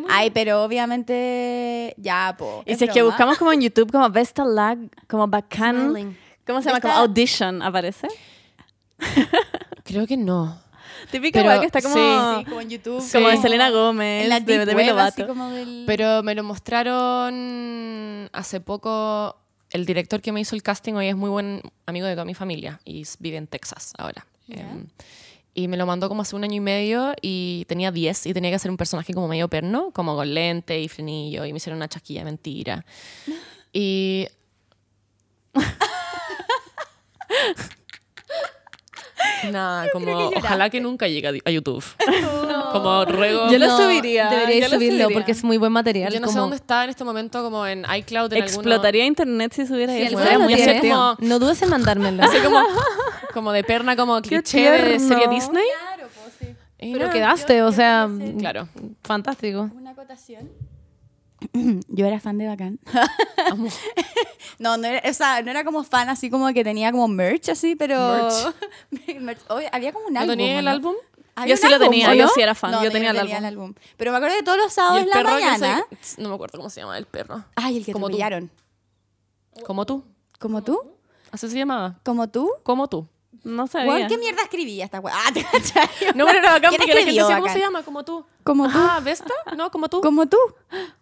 Ay, pero obviamente ya, po. Y si es que buscamos como en YouTube como Best Lag, como bacán, Smiling. ¿Cómo se llama? Como Audition, ¿aparece? Creo que no. Típica Pero que está como, sí. Sí, como en YouTube. como de Sí. Selena Gómez, En la de Demi web, así Lovato. como del... Pero me lo mostraron hace poco. El director que me hizo el casting hoy es muy buen amigo de toda mi familia y vive en Texas ahora. Em, y me lo mandó como hace un año y medio y tenía 10 y tenía que hacer un personaje como medio perno, como con lente y frenillo y me hicieron una chasquilla de mentira. Y... Nada, como ojalá que nunca llegue a, YouTube. Como ruego... Yo lo No, subiría. Deberíais subirlo subiría. porque es muy buen material. Yo no sé dónde está en este momento, como en iCloud. En alguno- Explotaría internet si subiera eso. alguna Bueno, lo muy tiene, así como- no dudes en mandármelo. Así como, como de perna, como cliché de serie Disney. Claro, pues sí. Y Pero nada, quedaste, o sea, Claro. fantástico. Una acotación. Yo era fan de Bacán. no, no era, o sea, no era como fan así como que tenía como merch así, pero... Merch. Oye, había como un ¿No álbum. tenía el ¿no? álbum? Yo sí lo álbum, tenía, ¿o yo no? sí era fan, No, yo no, tenía el tenía álbum. Pero me acuerdo que todos los sábados el en la mañana... se- No me acuerdo cómo se llama el perro. Ay, el que Como tú. atropellaron. Como tú. ¿Como tú? Así se llamaba. ¿Como tú? Como tú. No sabía. ¿qué mierda escribía esta weá? Ah, ¿te? No, pero era bacán ¿Quién porque la gente decía, ¿cómo se llama? Como tú. Como tú. Ah, ¿Vesta? No, como tú. ¿Como tú?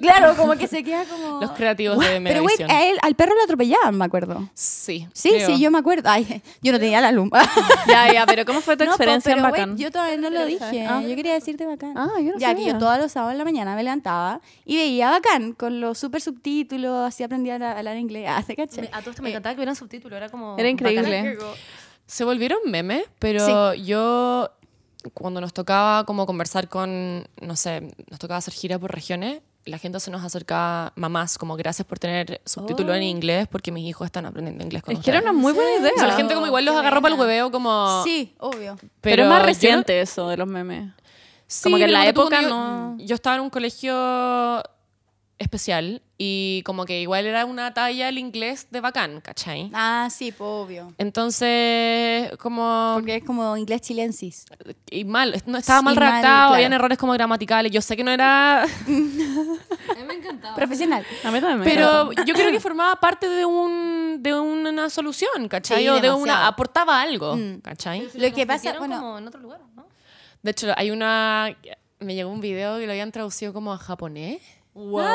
Claro, como que se queda como... Los creativos de Pero wait, Megavisión. a él, al perro lo atropellaban, me acuerdo. Sí. Sí, creo. sí, yo me acuerdo. Ay, yo no tenía la luz. Ya, ya, pero ¿cómo fue tu No, po, experiencia en pero, Bacán? yo todavía no lo dije. Ah. Yo quería decirte bacán. Ah, yo no Ya que yo todos los sábados en la mañana me levantaba y veía bacán con los super subtítulos, así aprendía a hablar inglés. Ah, ¿te caché? A todo esto me encantaba que hubieran subtítulos, era como... Era increíble. Se volvieron memes, pero yo cuando nos tocaba como conversar con, no sé, nos tocaba hacer gira por regiones, la gente se nos acercaba, mamás, como gracias por tener subtítulos en inglés porque mis hijos están aprendiendo inglés con Es que era ustedes". una muy buena idea. O sea, la gente como igual los agarró para el hueveo como... Sí, obvio. Pero, es más yo reciente eso de los memes. Sí, Como que en la época yo- no- Yo estaba en un colegio especial y como que igual era una talla el inglés de bacán, ¿cachai? Ah, sí, pues, obvio. Entonces, como... Porque es como inglés chilensis. Y mal, no, estaba mal Sí, mal, redactado, claro. habían errores como gramaticales. Yo sé que no era... A mí me encantaba. Profesional. A mí también me Pero yo creo que formaba parte de, un, de una solución, ¿cachai? Sí, o de demasiado. una... aportaba algo, Mm. ¿cachai? Lo que pasa, bueno, como en otro lugar, ¿no? De hecho, hay una... Me llegó un video que lo habían traducido como a japonés Wow.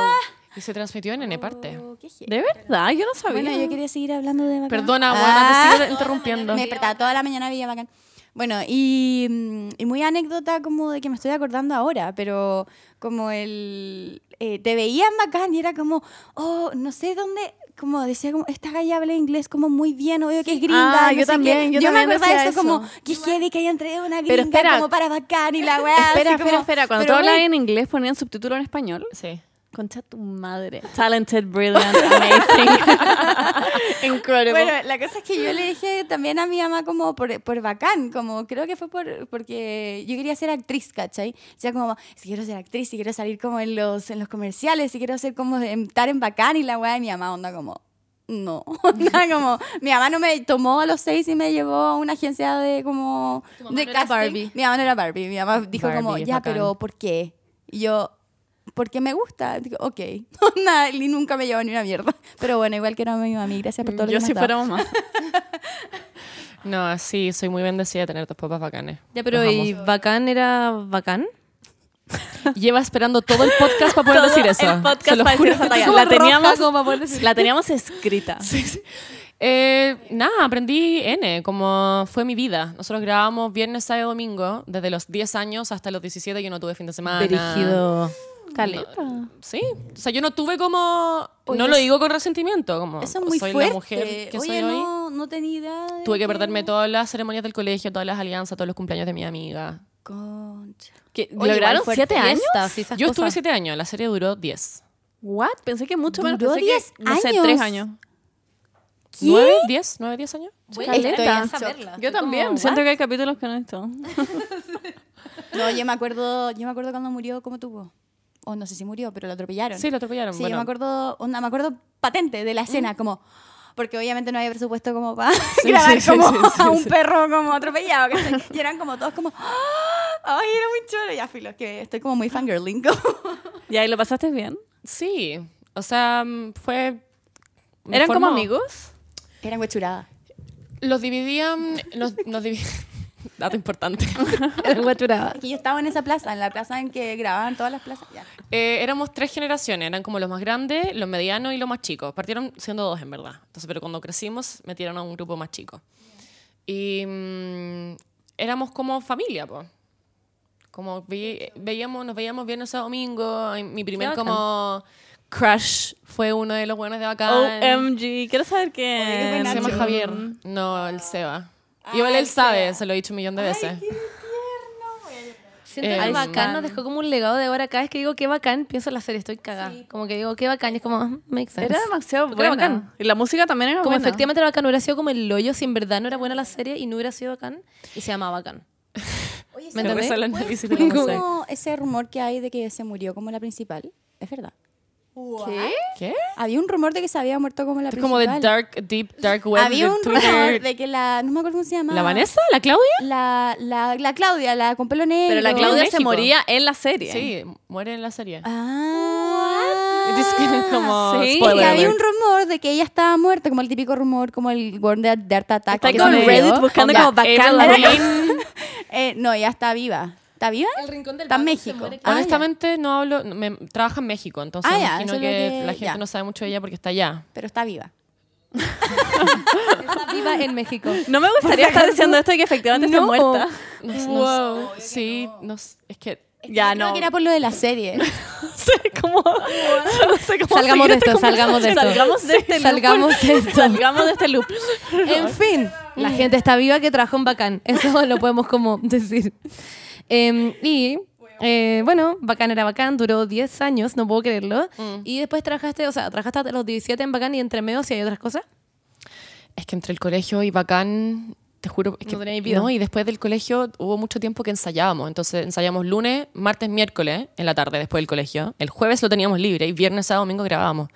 y se transmitió en N parte. Oh, ¿De verdad? Yo no sabía. Bueno, yo quería seguir hablando de bacán. Perdona, bueno, Ah. te sigo interrumpiendo. Me despertaba toda la mañana veía bacán. Bueno, y, mm, y muy anécdota como de que me estoy acordando ahora, pero como el... eh, te veían bacán y era como, oh, no sé dónde... Como decía, como, esta galla habla inglés como muy bien, obvio que es gringa. Ah, no yo también, yo me también acordaba de decía eso, como, eso. que heavy que hayan traído una Pero gringa espera. como para bacán y la weá. espera, así espera, como- espera. Cuando tú hablabas en inglés ponían subtítulo en español. Sí. Concha tu madre. Talented, brilliant, amazing. Incredible. Bueno, la cosa es que yo le dije también a mi mamá como por, por bacán, como creo que fue por, porque yo quería ser actriz, ¿cachai? O sea, como, si quiero ser actriz, si quiero salir como en los, en los comerciales, si quiero ser como, de- estar en bacán y la weá de mi mamá, onda como, no, onda como, mi mamá no me tomó a los seis y me llevó a una agencia de como, mamá de no era casting. Barbie. Mi mamá no era Barbie, mi mamá dijo como, Barbie es ya, bacán. pero ¿por qué? Y yo, porque me gusta. Digo, ok. Y nunca me llevó ni una mierda. Pero bueno, igual que era mi mami, gracias por todo lo yo que si has dado. fuera mamá. No, sí, soy muy bendecida de tener dos papás bacanes. Ya, pero Los ¿y amo. bacán era bacán? Lleva esperando todo el podcast para poder decir eso. El podcast Se lo para juro. decir esa talla. Como La roja, teníamos, como para poder decir. la teníamos escrita. Eh, nada, aprendí N, como fue mi vida. Nosotros grabábamos viernes, sábado, domingo, desde los 10 años hasta los 17 yo no tuve fin de semana. Brígido. Caleta. Sí, o sea, yo no tuve como... Oye, no lo digo con resentimiento, como Eso es muy soy fuerte. la mujer que Oye, soy hoy. no, no tenía idea. de Tuve que que- perderme todas las ceremonias del colegio, todas las alianzas, todos los cumpleaños de mi amiga. Concha. ¿Qué, Oye, ¿Lograron siete años? Fiestas Yo estuve. 7 años, la serie duró 10. What? Pensé que mucho menos. Duró Pensé 10 que, no sé, años. tres años. ¿Qué? ¿9? ¿10? ¿9, 10 años? Bueno, Estoy en saberla. Yo también. como, Siento que hay capítulos que no visto. No, yo me acuerdo, yo me acuerdo cuando murió, ¿cómo tuvo? O no sé si murió, pero lo atropellaron. Sí, lo atropellaron. Sí, bueno. yo me acuerdo, onda, me acuerdo patente de la escena, como porque obviamente no había presupuesto como para grabar sí, como sí, sí, a un sí. perro como atropellado, ¿cachai? Y eran como todos como ¡Ah! ay, era muy chulo, ya filo, que estoy como muy fangirling. ¿Y ahí lo pasaste bien? Sí, o sea, mm, fue... ¿Eran como amigos? Eran huechuradas. Los dividían... Nos, nos divi- Dato importante. Que yo estaba en esa plaza, en la plaza en que grababan todas las plazas. Ya. Eh, éramos tres generaciones, eran como los más grandes, los medianos y los más chicos. Partieron siendo dos, en verdad. Entonces, pero cuando crecimos, metieron a un grupo más chico. Y mm, éramos como familia, pues. Como ve- veíamos, nos veíamos viernes a domingo. y Mi primer como crush fue uno de los buenos de bacán. OMG. Quiero saber quién. Oye, qué Se llama. Javier. No, el Seba. Igual él sabe, se lo he dicho un millón de veces. Siento Eh, que bacán nos dejó como un legado de ahora. Cada vez que digo qué bacán, pienso en la serie, estoy cagada. Como que digo qué bacán, y es como, ah, makes sense. Era demasiado era bacán. Y la música también era Como buena. efectivamente era bacán, hubiera sido como el hoyo si en verdad no era buena la serie y no hubiera sido bacán. Y se llamaba bacán. Oye, ¿Me ¿se entendés? Fue música. como ese rumor que hay de que se murió como la principal? ¿Es verdad? ¿Qué? ¿Qué? Había un rumor de que se había muerto como la Es principal. como de dark, deep, dark web Había un Twitter. rumor de que la... No me acuerdo cómo se llama. ¿La Vanessa? ¿La Claudia? La, la, la Claudia, la con pelo negro. Pero la Claudia se moría en la serie. Sí, muere en la serie. Ah. Is como Sí. spoiler Y había alert. un rumor de que ella estaba muerta, como el típico rumor, como el World de, de Art Attack. Está murió. Reddit buscando como bacán. Eh, no, ella está viva. ¿Está viva? El rincón del Está en México. muere. Ah, Honestamente, no hablo. Me, trabaja en México, entonces Ah, ya, imagino que, que- la gente ya. no sabe mucho de ella porque está allá. Pero está viva. Está viva en México. No me gustaría estar diciendo esto y que efectivamente está No. muerta. No, no- sí, no es que. Ya, Creo no. que era por lo de la serie. No sé cómo. No sé cómo Salgamos de esto, salgamos de esto. Salgamos de este loop. Salgamos de esto. Salgamos de este loop. En fin, la gente está viva que trabajó en Bacán. Eso lo podemos como decir. Em, y eh, bueno, Bacán era Bacán, duró 10 años, no puedo creerlo. Y después trabajaste, o sea, trabajaste hasta los 17 en Bacán y entre medio si hay otras cosas. Es que entre el colegio y Bacán te juro, es que No vida. no, y después del colegio hubo mucho tiempo que ensayábamos. Entonces ensayábamos lunes, martes, miércoles en la tarde después del colegio. El jueves lo teníamos libre y viernes, sábado, domingo grabábamos.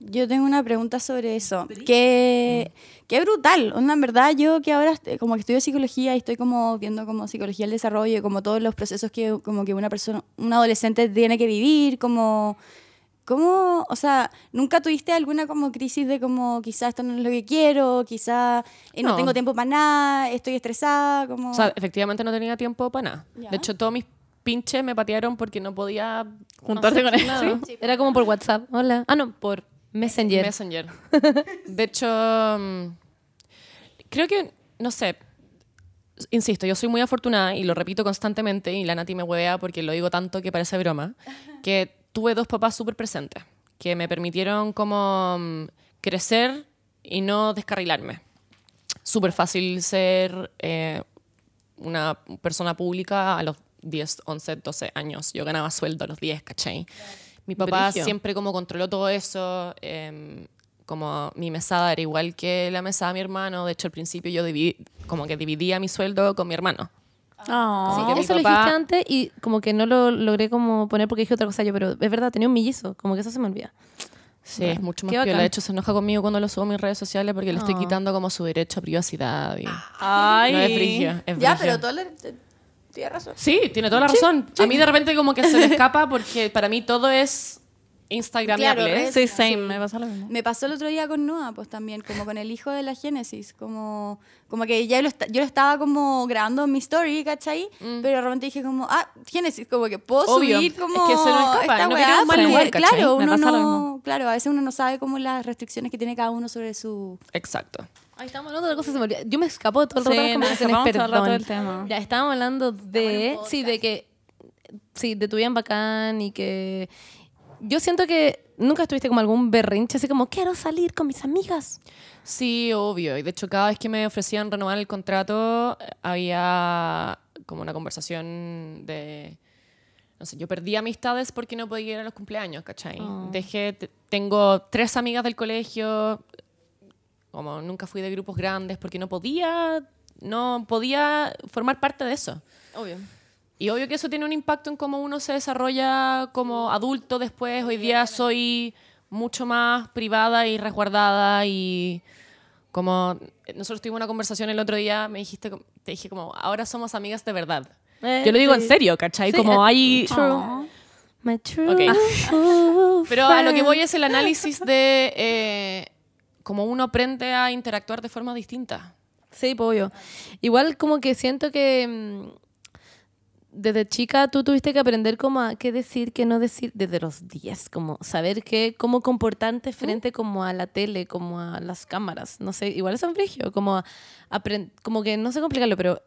Yo tengo una pregunta sobre eso. Qué, qué brutal. Onda, en verdad, yo que ahora como que estudio psicología y estoy como viendo como psicología del desarrollo y como todos los procesos que como que una persona, un adolescente tiene que vivir, como... ¿Cómo, o sea, nunca tuviste alguna como crisis de como quizás esto no es lo que quiero, quizás no. No. tengo tiempo para nada, estoy estresada, como... O sea, efectivamente no tenía tiempo para nada. Ya. De hecho, todos mis pinches me patearon porque no podía Juntarte con él. nada. Era como por WhatsApp. Hola. Ah, no, por Messenger. Messenger. De hecho, mm, creo que, no sé, insisto, yo soy muy afortunada y lo repito constantemente y la Nati me huevea porque lo digo tanto que parece broma, que tuve dos papás súper presentes que me permitieron como mm, crecer y no descarrilarme. Súper fácil ser eh, una persona pública a los 10, 11, 12 años. Yo ganaba sueldo a los 10, ¿cachai? Mi papá Brigio. siempre como controló todo eso. em, como mi mesada era igual que la mesada de mi hermano. De hecho, al principio yo dividí, como que dividía mi sueldo con mi hermano. Oh. Así que mi eso lo papá- dijiste antes y como que no lo logré como poner porque dije otra cosa yo, pero es verdad, tenía un mellizo, como que eso se me olvida. Sí, es mucho más bacán. De hecho, se enoja conmigo cuando lo subo a mis redes sociales porque le estoy Oh. quitando como su derecho a privacidad. y- Ay. No es frigio, es ya, frigio. pero todo le- tienes razón. Sí, tiene toda la razón. A mí de repente como que se me escapa porque para mí todo es Instagramable. Claro, es- Sí, same, me pasa lo mismo. Me pasó el otro día con Noah, pues también, como con el hijo de la Génesis, como, como que ya lo yo lo estaba como grabando en mi story, ¿cachai? Pero de repente dije como, ah, Génesis, como que puedo Mm. Obvio, subir como es que se nos escapa, no weá, queremos mal lugar, ¿cachai? Claro, uno no, claro, a veces uno no sabe como las restricciones que tiene cada uno sobre su... Exacto. Ay, estamos hablando de cosas que se me olvida. Yo me escapo todo el rato Sí, de las conversaciones, escapamos todo el rato perdón. del tema. Ya, estábamos hablando de... Sí, de que... Sí, de tu vida en bacán y que... Yo siento que nunca estuviste como algún berrinche, así como, quiero salir con mis amigas. Sí, obvio. Y de hecho, cada vez que me ofrecían renovar el contrato, había como una conversación de. No sé, yo perdí amistades porque no podía ir a los cumpleaños, ¿cachai? Dejé. te- Tengo tres amigas del colegio. Como nunca fui de grupos grandes porque no podía. No podía formar parte de eso. Obvio. Y obvio que eso tiene un impacto en cómo uno se desarrolla como adulto después. Hoy día soy mucho más privada y resguardada y como nosotros tuvimos una conversación el otro día, me dijiste, te dije como, ahora somos amigas de verdad. Eh, Yo lo digo sí. en serio, ¿cachai? Sí, como eh, hay... True. My true Ok. true Pero a lo que voy es el análisis de eh, cómo uno aprende a interactuar de forma distinta. Sí, pues obvio. Igual como que siento que mm, desde chica tú tuviste que aprender como a qué decir, qué no decir, desde los 10, como saber qué, cómo comportarte frente como a la tele, como a las cámaras, no sé, igual es un frigio, como como que no sé complicarlo, pero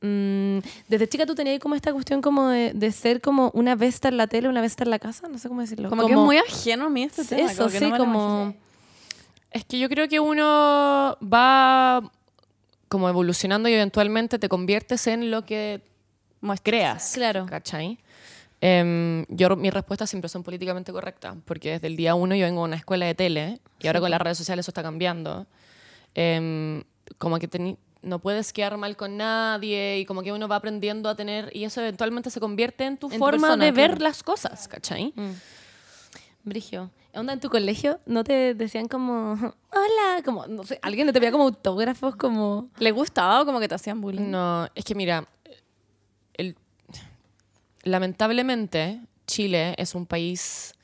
mm, desde chica tú tenías como esta cuestión como de, de ser como una vez en la tele, una vez en la casa, no sé cómo decirlo. Como, que es muy ajeno a mí este tema. Eso, como que sí, no me lo como... Es que yo creo que uno va como evolucionando y eventualmente te conviertes en lo que creas. Claro. ¿Cachai? Em, yo, mis respuestas siempre son políticamente correctas, porque desde el día uno yo vengo a una escuela de tele y ahora con las redes sociales eso está cambiando. Em, como que no puedes quedar mal con nadie y como que uno va aprendiendo a tener y eso eventualmente se convierte en tu En tu forma persona, de ver claro. las cosas, ¿cachai? Brigio. ¿Onda en tu colegio? ¿No te decían como, hola? Como, no sé, alguien no te veía como autógrafos, como... ¿Le gustaba o como que te hacían bullying? No, es que mira, el- lamentablemente Chile es un país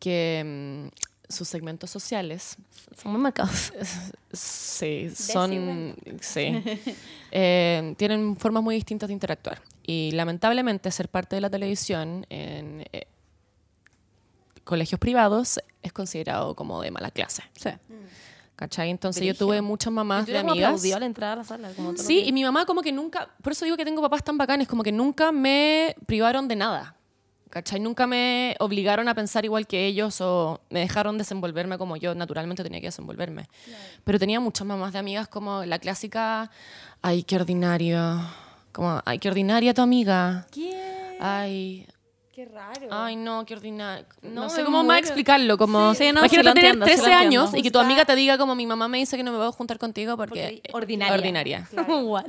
que mm, sus segmentos sociales Son muy marcados. sí, son sí, eh, tienen formas muy distintas de interactuar y lamentablemente ser parte de la televisión en eh, colegios privados es considerado como de mala clase. Sí. ¿Cachai? Entonces yo tuve muchas mamás de como amigas. aplaudido al entrar a la sala. Como Sí, y mi mamá como que nunca, por eso digo que tengo papás tan bacanes, como que nunca me privaron de nada. ¿Cachai? Nunca me obligaron a pensar igual que ellos o me dejaron desenvolverme como yo naturalmente tenía que desenvolverme. Pero tenía muchas mamás de amigas como la clásica, ay, qué ordinario. Como, ay, qué ordinaria tu amiga. ¿Qué? Ay, Qué raro. Ay, no, qué ordinario. No, No sé me cómo más muero. explicarlo. Como, Sí, no, imagínate tener entiendo, sí lo 13 años y que tu amiga te diga como mi mamá me dice que no me voy a juntar contigo porque... Porque ordinaria. Ordinaria. What?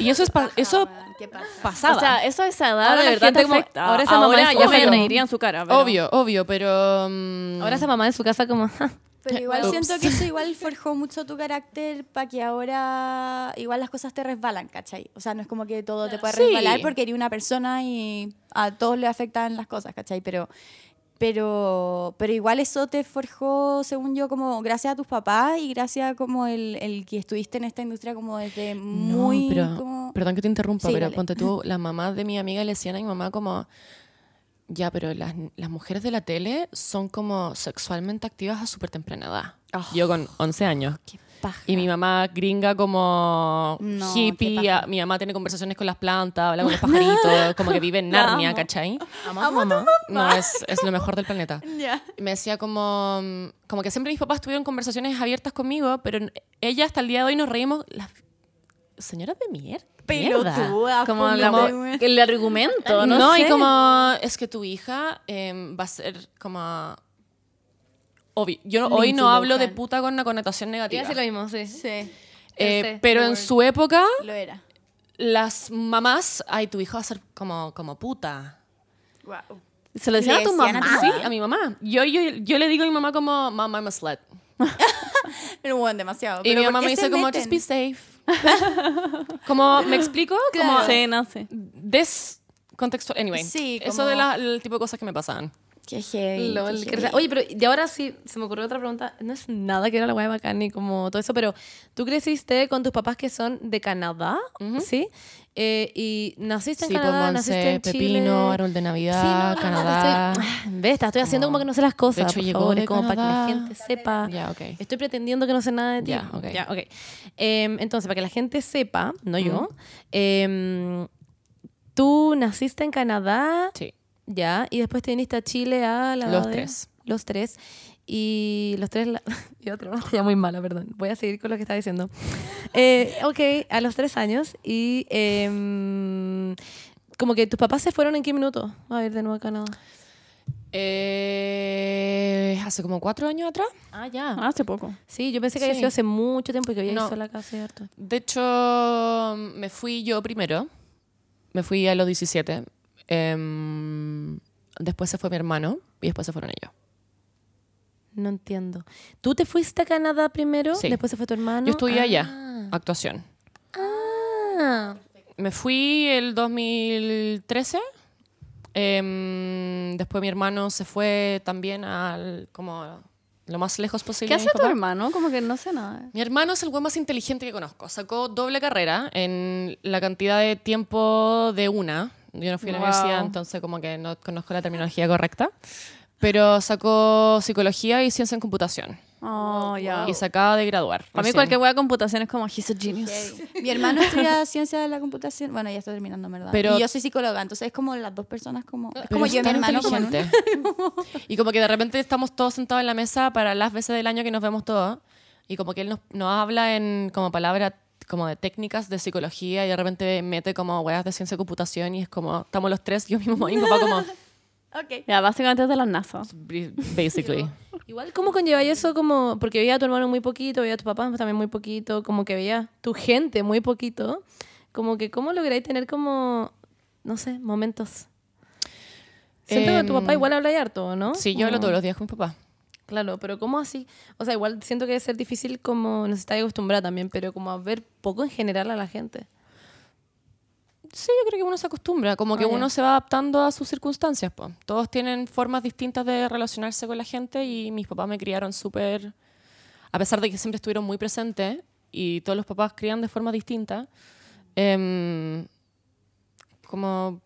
Y eso, es pa- eso ¿Qué pasa? pasaba. O sea, eso a esa edad Ahora de verdad te como- ahora esa mamá Ahora es ya obvio. me reiría en su cara. pero- obvio, obvio, pero... mm, Ahora esa mamá en su casa como... Pero igual Ups. siento que eso igual forjó mucho tu carácter para que ahora igual las cosas te resbalan, ¿cachai? O sea, no es como que todo te puede Sí. resbalar porque eres una persona y a todos le afectan las cosas, ¿cachai? Pero, pero, pero igual eso te forjó, según yo, como gracias a tus papás y gracias como el, el que estuviste en esta industria como desde muy... no, pero, como... perdón que te interrumpa, Sí, pero dale. ponte tú, las mamás de mi amiga le decían a mi mamá como, ya, pero las, las mujeres de la tele son como sexualmente activas a súper temprana edad. Oh. Yo con 11 años. paja. Y mi mamá gringa como No, qué hippie, a- mi mamá tiene conversaciones con las plantas, habla con los pajaritos, como que vive en Narnia, amo. ¿cachai? Amo mamá. No, es, es lo mejor del planeta. Ya. Y me decía como, como que siempre mis papás tuvieron conversaciones abiertas conmigo, pero ella hasta el día de hoy nos reímos, las señoras de. Pero mierda. tú, ah, Como la- que- el argumento, no, No, sé. y como es que tu hija em, va a ser como... Obvio, yo no- hoy no hablo de Lohan. puta con una connotación Iba a negativa. decir lo mismo, sí. Sí, Eh, sé, pero en su época, lo era. las mamás, ay, tu hijo va a ser como, como puta. Wow. Se lo decían a tu decían a mamá. tu Sí, a mi mamá. Yo, yo, yo le digo a mi mamá como, mamá, I'm a slut. Pero bueno, demasiado. Y Pero mi ¿por mamá qué me se dice como, meten? just be safe. como, ¿me explico? Como Claro. Sí, no sé. descontextual. Anyway, Sí, eso como- de la, el tipo de cosas que me pasaban. Qué heavy. Lol, qué heavy. Oye, pero de ahora sí se me ocurrió otra pregunta. No es nada que era la guay bacán ni como todo eso, pero tú creciste con tus papás que son de Canadá, ¿sí? Eh, y naciste en Sí, pues Canadá, naciste en Chile. Pepino, árbol de Navidad, Sí, no, Canadá. Estoy, ¿Ves? Estoy haciendo Como- como que no sé las cosas. de hecho, por llegó favor, de como para que la Canadá. gente sepa. Ya, ok. Estoy pretendiendo que no sé nada de ti. Ya, ok. ok. Em, entonces, para que la gente sepa, no yo, em, tú naciste en Canadá, Sí. Ya, y después te viniste a Chile a la Los de- tres. Los tres. Y los tres... La... y otra, no, ya muy mala, perdón. Voy a seguir con lo que estaba diciendo. Eh, ok, a los tres años. Y em, como que tus papás se fueron en qué minuto a ir de nuevo a Canadá. Eh, hace como cuatro años atrás. Ah, ya. Hace poco. Sí, yo pensé que había Sí. sido hace mucho tiempo y que había No. ido sola casi harto. De hecho, me fui yo primero. Me fui a los 17. Em, después se fue mi hermano y después se fueron ellos. No entiendo. ¿Tú te fuiste a Canadá primero? Sí. Después se fue tu hermano. Yo estudié Ah. allá, actuación. Ah. Me fui el 2013. Em, después mi hermano se fue también al como lo más lejos posible. ¿Qué hace tu hermano? Como que no sé nada. Mi hermano es el güey más inteligente que conozco. Sacó doble carrera en la cantidad de tiempo de una. Yo no fui a la Wow. universidad, entonces como que no conozco la terminología correcta. Pero sacó psicología y ciencia en computación. Oh, ya. Y se acaba de graduar. Para mí cualquier hueá de computación es como, he's a genius. Heavy. Mi hermano estudia ciencia de la computación. Bueno, ya está terminando, ¿verdad? Pero- y yo soy psicóloga, entonces es como las dos personas como... Es como yo y mi hermano como en un- y como que de repente estamos todos sentados en la mesa para las veces del año que nos vemos todos. Y como que él nos, nos habla en como palabras como de técnicas de psicología y de repente mete como weas de ciencia de computación y es como, estamos los tres, yo mi mamá y mi papá como, Ok. Ya, básicamente es de los nazos. basically. Igual, ¿cómo conlleva eso? Como, porque veía a tu hermano muy poquito, veía a tu papá también muy poquito, como que veía tu gente muy poquito. Como que, ¿cómo lográis tener como, no sé, momentos? Siento que tu papá Em, igual habla y harto, ¿no? Sí, yo hablo todos los días con mi papá. Claro, pero ¿cómo así? O sea, igual siento que debe ser difícil como, no sé, está acostumbrada también, pero como a ver poco en general a la gente. Sí, yo creo que uno se acostumbra, como que Ah, uno se va adaptando a sus circunstancias. po. Todos tienen formas distintas de relacionarse con la gente y mis papás me criaron súper, a pesar de que siempre estuvieron muy presentes y todos los papás crían de forma distinta, em, como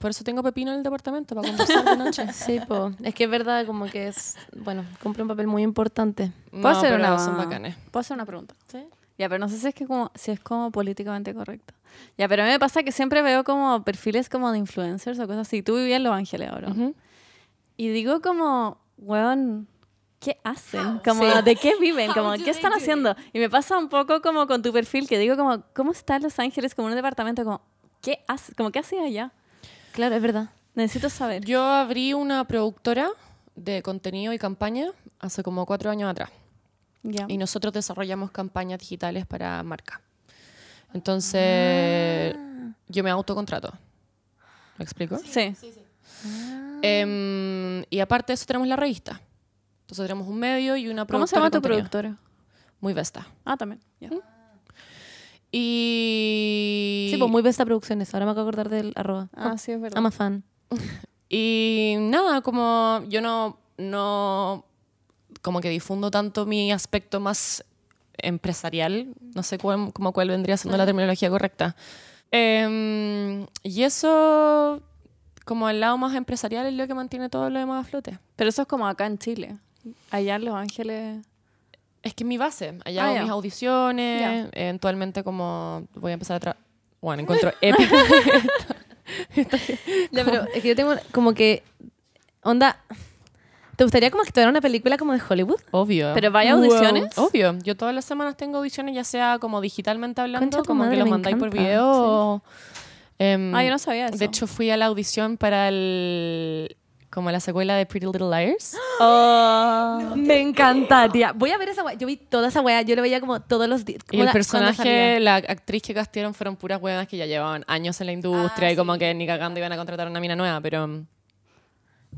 por eso tengo pepino en el departamento para conversar de noche. Sí, po. es que es verdad, como que es, bueno, cumple un papel muy importante. ¿Puedo No, hacer pero una... son bacanes. ¿Puedo hacer una pregunta? ¿Sí? Ya, pero no sé si es, que como, si es como políticamente correcto. Ya, pero a mí me pasa que siempre veo como perfiles como de influencers o cosas así. Tú vivías en Los Ángeles ahora. Ujú. Y digo como, weón, ¿qué hacen? Como, ¿de qué viven? Como, ¿qué están haciendo? Y me pasa un poco como con tu perfil, que digo como, ¿cómo está Los Ángeles como un departamento? Como, ¿qué haces? Como, ¿qué haces allá? Claro, es verdad. Necesito saber. Yo abrí una productora de contenido y campaña hace como cuatro años atrás. Ya. Y nosotros desarrollamos campañas digitales para marca. Entonces, yo me autocontrato. ¿Me explico? Sí. Em, y aparte de eso tenemos la revista. Entonces tenemos un medio y una ¿Cómo se productora llama de tu productora? Muy Vesta. Ah, también. Ya. Y... Sí, pues muy besta producciones. Ahora me acabo de acordar del arroba. Ah, sí, es verdad. I'm a fan. Y nada, como yo no, no, como que difundo tanto mi aspecto más empresarial, no sé cuál, como cuál vendría siendo la terminología correcta. Em, y eso, como el lado más empresarial, es lo que mantiene todo lo demás a flote. Pero eso es como acá en Chile. Allá en Los Ángeles. Es que es mi base. Allá Ah, hago mis audiciones, eventualmente como voy a empezar a... tra- Bueno, encuentro épico. Ya, pero es que yo tengo como que. Onda. ¿Te gustaría como actuar en una película como de Hollywood? Obvio. Pero vaya audiciones. Obvio, yo todas las semanas tengo audiciones, ya sea como digitalmente hablando, como madre, que lo mandáis por video. sí. o, em, Ah, yo no sabía eso. De hecho, fui a la audición para el. Como la secuela de Pretty Little Liars. Oh. Me encantaría. Voy a ver esa wea. Yo vi toda esa wea. Yo lo veía como todos los días. Y el personaje, la actriz que castearon fueron puras huevas que ya llevaban años en la industria Ah, y como que ni cagando iban a contratar una mina nueva, pero. um,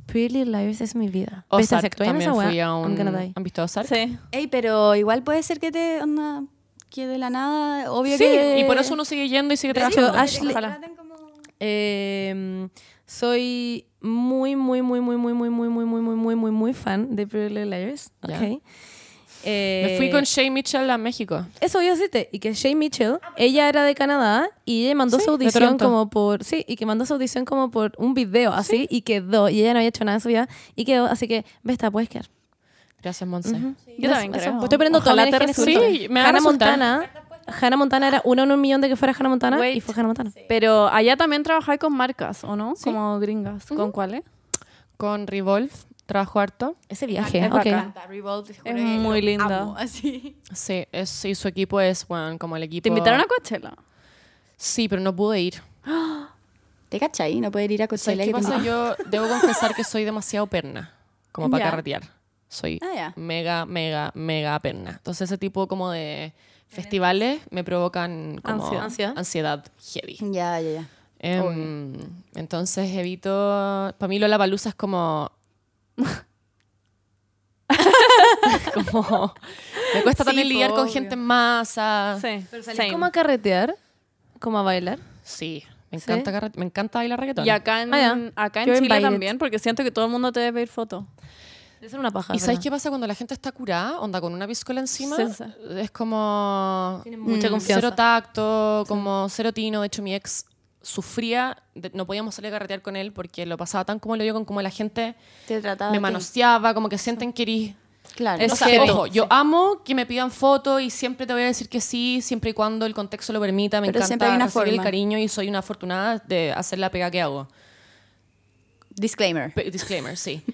Pretty Little Liars es mi vida. Si Ozark también esa fui a un. ¿Han visto Ozark? Sí. Ey, pero igual puede ser que te onda que de la nada, obvio Sí, que y por eso uno sigue yendo y sigue trabajando. Ashley- Ojalá. Eh, soy muy, muy, muy, muy, muy, muy, muy, muy, muy, muy, muy, muy, muy fan de Pretty Little Liars. Ya. Ok. Eh, Me fui con Shay Mitchell a México. Eso a decirte. Y que Shay Mitchell, ella era de Canadá y ella mandó Sí, su de audición como por. Sí, y que mandó su audición como por un video así y quedó. Y ella no había hecho nada en su vida y quedó. Así que, Vesta, puedes quedar. Gracias, Monse. Yo también creo. pues Estoy poniendo todo resulte. Sí, me Hannah. Montana. Hannah Montana era uno en un millón de que fuera Hannah Montana y fue Hannah Montana. Pero allá también trabajáis con marcas, ¿o no? Como gringas. ¿Con cuáles? Con Revolve, trabajo harto. Ese viaje, Es ok. bacán. Revolve, Es muy linda. así. Sí, es, y su equipo es, bueno, como el equipo... ¿Te invitaron a Coachella? Sí, pero no pude ir. ¿Te cachai? No poder ir a ¿Sabes Coachella. qué pasa? Yo debo confesar que soy demasiado perna, como para Ya. carretear. Soy Ah, mega, mega, mega perna. Entonces ese tipo como de festivales me provocan como Ansiedad. Ansiedad. ansiedad heavy. Ya, ya, ya. Em, entonces evito... Para mí Lola Palusa es como... como... Me cuesta Sí, también lidiar con obvio. gente en masa. Sí. Pero salís como a carretear, como a bailar. Sí, me ¿Sí? encanta, carre- me encanta bailar reggaetón. Y acá en, Ah, acá en Chile también, porque siento que todo el mundo te debe pedir fotos. Debe ser una paja. ¿Y sabes qué pasa cuando la gente está curada? Onda con una piscola encima. Sí. Es como Tiene mucha confianza. cero tacto, como cero tino. De hecho, mi ex sufría, de- no podíamos salir a carretear con él porque lo pasaba tan como lo yo, con como la gente Te trataba me manoseaba, como que sienten que eres... Claro. Es o sea, heavy. ojo, yo amo que me pidan fotos y siempre te voy a decir que sí, siempre y cuando el contexto lo permita. Me Pero siempre encanta hay una recibir el forma. cariño y soy una afortunada de hacer la pega que hago. Disclaimer. Pe- Disclaimer, sí.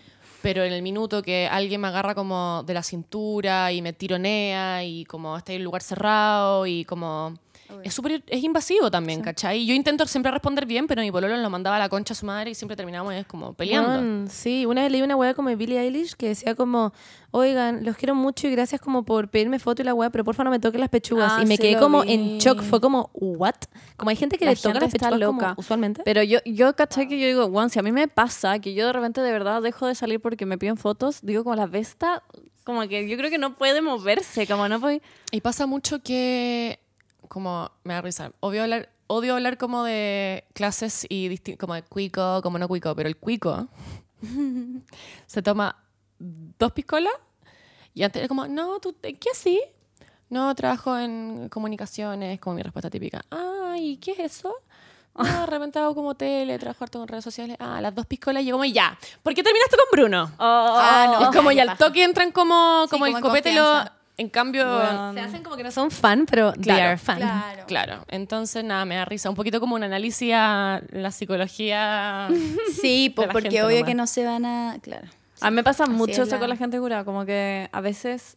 Pero en el minuto que alguien me agarra como de la cintura y me tironea y como está en un lugar cerrado y como... Es súper es invasivo también, ¿cachai? Yo intento siempre responder bien, pero mi pololo lo mandaba a la concha a su madre y siempre terminamos es como peleando. Sí, una vez leí una weá como de Billie Eilish que decía como, oigan, los quiero mucho y gracias como por pedirme foto y la weá, pero porfa no me toquen las pechugas. Ah, y me sí quedé como vi. en shock, fue como, ¿what? Como hay gente que La le toca las pechugas como usualmente. Pero yo, yo caché que yo digo, bueno, si a mí me pasa que yo de repente de verdad dejo de salir porque me piden fotos, digo como la besta, como que yo creo que no puede moverse, como no puede... Y pasa mucho que, como, me da risa, obvio hablar, odio hablar como de clases y como de cuico, como no cuico, pero el cuico se toma dos piscolas y antes era como, no, ¿tú ¿qué así? No, trabajo en comunicaciones, como mi respuesta típica. Ah, ¿y qué es eso? Ah, de repente hago como tele, trabajo harto con redes sociales. Ah, las dos piscolas y yo como, ya, ¿por qué terminaste con Bruno? Ah, no. es como, y qué al toque entran como, Sí, como el como en copete lo... En cambio, Se hacen como que no son fan, pero they Claro, are fan. Claro. Claro, entonces nada, me da risa. Un poquito como un análisis a la psicología. Sí, po- de la porque gente obvio nomás. que no se van a. Claro. A mí me pasa Así mucho es eso la- con la gente curada, como que a veces,